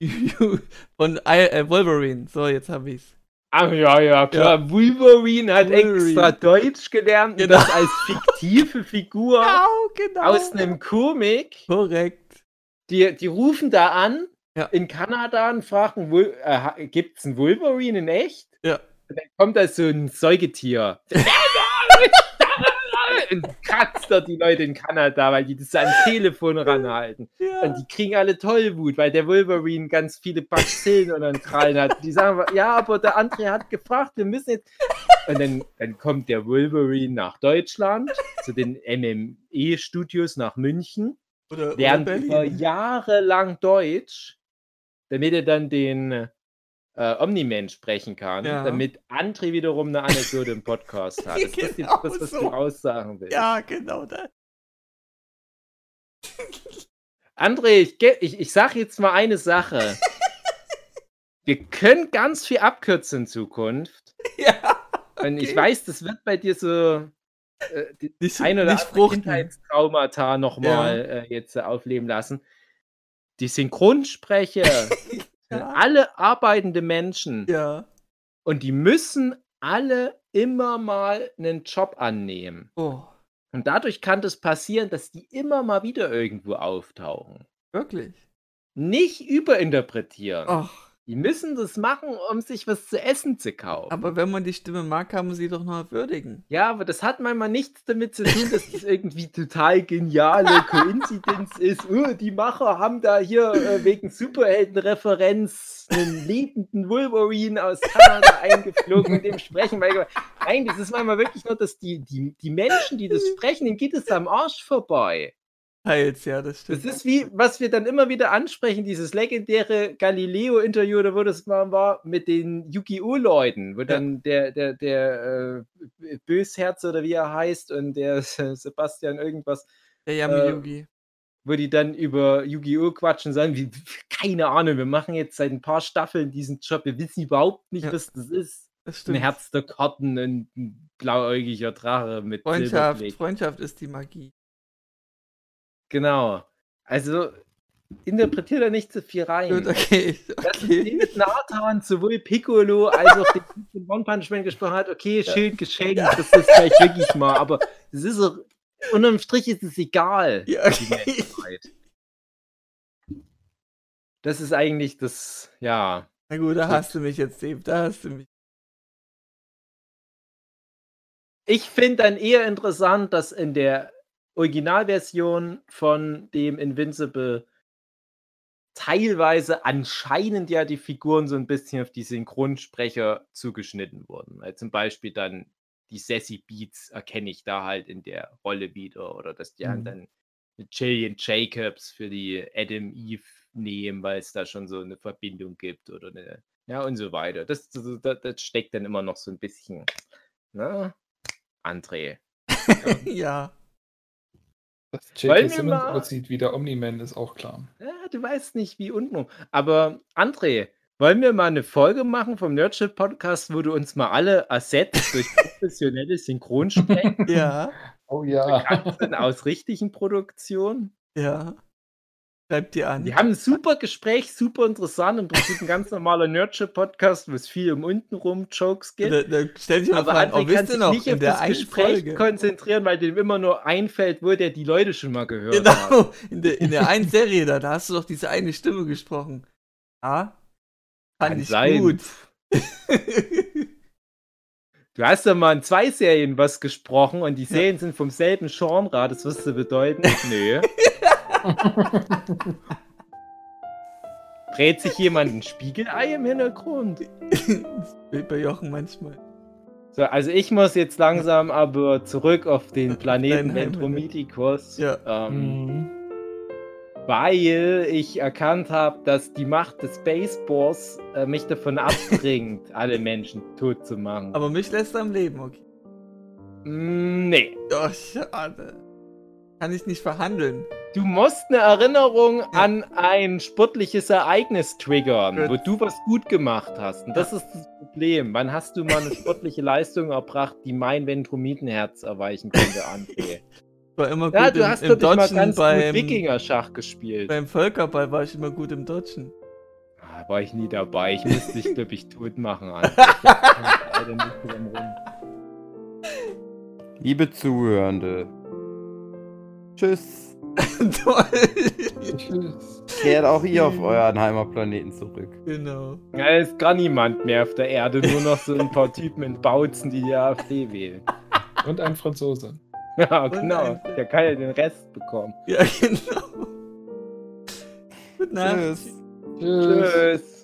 von I, äh, Wolverine. So, jetzt habe ich's. Ach ja, ja, klar. Wolverine hat Wolverine. extra Deutsch gelernt und Genau. das als fiktive Figur genau. aus einem Comic. Korrekt. Die, die rufen da an Ja. in Kanada und fragen, äh, gibt es einen Wolverine in echt? Ja. Und dann kommt da so ein Säugetier. und kratzt da die Leute in Kanada, weil die das ans Telefon ranhalten. Ja. Und die kriegen alle Tollwut, weil der Wolverine ganz viele Bazillen und dann Krallen hat. Die sagen, ja, aber der André hat gefragt, wir müssen jetzt. Und dann, dann kommt der Wolverine nach Deutschland, zu den MME-Studios nach München Oder, oder lernt über Berlin. Jahre lang Deutsch, damit er dann den äh, Omni-Man sprechen kann, Ja. damit André wiederum eine Anekdote im Podcast hat. Ist das jetzt Genau das, was so. du aussagen willst? Ja, genau das. André, ich, ich, ich sag jetzt mal eine Sache. Wir können ganz viel abkürzen in Zukunft. Ja. Und ich Okay. weiß, das wird bei dir so äh, Nicht, ein oder andere. Kindheitstraumata nochmal äh, jetzt äh, aufleben lassen. Die Synchronsprecher Ja. alle arbeitende Menschen Ja. und die müssen alle immer mal einen Job annehmen. Oh, Und dadurch kann das passieren, dass die immer mal wieder irgendwo auftauchen. wirklich? Nicht überinterpretieren. Ach, Die müssen das machen, um sich was zu essen zu kaufen. aber wenn man die Stimme mag, kann man sie doch noch würdigen. ja, aber das hat manchmal nichts damit zu tun, dass das irgendwie total geniale Koinzidenz ist. Oh, die Macher haben da hier äh, wegen Superheldenreferenz einen lebenden Wolverine aus Kanada eingeflogen und dem sprechen. Weil, nein, das ist manchmal wirklich nur, dass die, die, die Menschen, die das sprechen, denen geht es am Arsch vorbei. Teils, ja, das Das stimmt. ist wie, was wir dann immer wieder ansprechen, dieses legendäre Galileo-Interview, oder wo das mal war, mit den Yu-Gi-Oh!-Leuten, wo dann der, der, der äh, Bösherz oder wie er heißt und der Sebastian irgendwas der äh, Yami Yugi. wo die dann über Yu-Gi-Oh! quatschen und sagen, wie, keine Ahnung, wir machen jetzt seit ein paar Staffeln diesen Job, wir wissen überhaupt nicht, Ja. was das ist. Das Ein. Herz der Karten und ein blauäugiger Drache mit Freundschaft, Silberblick. Freundschaft ist die Magie. Genau. Also interpretiert da nicht zu viel rein. Gut, okay. Dass okay. David Nathan sowohl Piccolo als auch den One Punch Man gesprochen hat, okay, schön geschenkt, das ist vielleicht wirklich mal, aber es ist auch, unterm Strich ist es egal. Ja, okay. Das ist eigentlich das, ja. Na gut, da hast du mich jetzt, Dave. Da hast du mich. Ich finde dann eher interessant, dass in der Originalversion von dem Invincible teilweise anscheinend ja die Figuren so ein bisschen auf die Synchronsprecher zugeschnitten wurden. Weil zum Beispiel dann die Sassy Beats erkenne ich da halt in der Rolle wieder. Oder dass die halt Mhm. dann mit Jillian Jacobs für die Adam Eve nehmen, weil es da schon so eine Verbindung gibt oder eine, ja und so weiter. Das, das, das, das steckt dann immer noch so ein bisschen, ne? André. ja. Dass J.K. Simmons mal- aussieht wie der Omni-Man, ist auch klar. Ja, du weißt nicht, wie unten. Aber André, wollen wir mal eine Folge machen vom Nerdship Podcast, wo du uns mal alle ersetzt durch professionelle Synchronsprecher Ja. Oh ja. bekannt sind aus richtigen Produktionen? Ja. Schreib dir an. Wir haben ein super Gespräch, super interessant. Im Prinzip ein ganz normaler Nerdship Podcast, wo es viel um untenrum Jokes gibt. Da, da stell dich mal Aber André oh, kann sich noch, nicht in auf das Gespräch Folge. konzentrieren, weil dem immer nur einfällt, wo der die Leute schon mal gehört hat. Genau, in der, in der einen Serie da, da hast du doch diese eine Stimme gesprochen. Ja? Fand Kann ich sein. gut. Du hast ja mal in zwei Serien was gesprochen und die Serien sind vom selben Genre, das wirst du bedeuten? Nö. Dreht sich jemand ein Spiegelei im Hintergrund? bei Jochen manchmal. So, also ich muss jetzt langsam aber zurück auf den Planeten Ventromithicus, Ja. ähm, Mhm. weil ich erkannt habe, dass die Macht des Basebors äh, mich davon abbringt, alle Menschen tot zu machen. Aber mich lässt er am Leben, okay. Mm, nee. Oh, schade. Kann ich nicht verhandeln. Du musst eine Erinnerung Ja. an ein sportliches Ereignis triggern, wo du was gut gemacht hast. Und das ist das Problem. Wann hast du mal eine sportliche Leistung erbracht, die mein Ventromitenherz erweichen konnte, André? Ich war immer gut Ja, du im, hast im doch mal Dodgen ganz gut beim, Wikinger-Schach gespielt. beim Völkerball war ich immer gut im Dodgen. Ah, war ich nie dabei. Ich musste dich, glaube ich, tot machen. André. Liebe Zuhörende, tschüss. Toll. Tschüss. Kehrt auch ihr auf euren Heimatplaneten zurück. genau. Ja, es ist gar niemand mehr auf der Erde, nur noch so ein paar Typen in Bautzen, die die AfD wählen. Und ein Franzose. Ja, Und genau. Der kann ja den Rest bekommen. Ja, genau. Gute Nacht. Tschüss. Tschüss. Tschüss.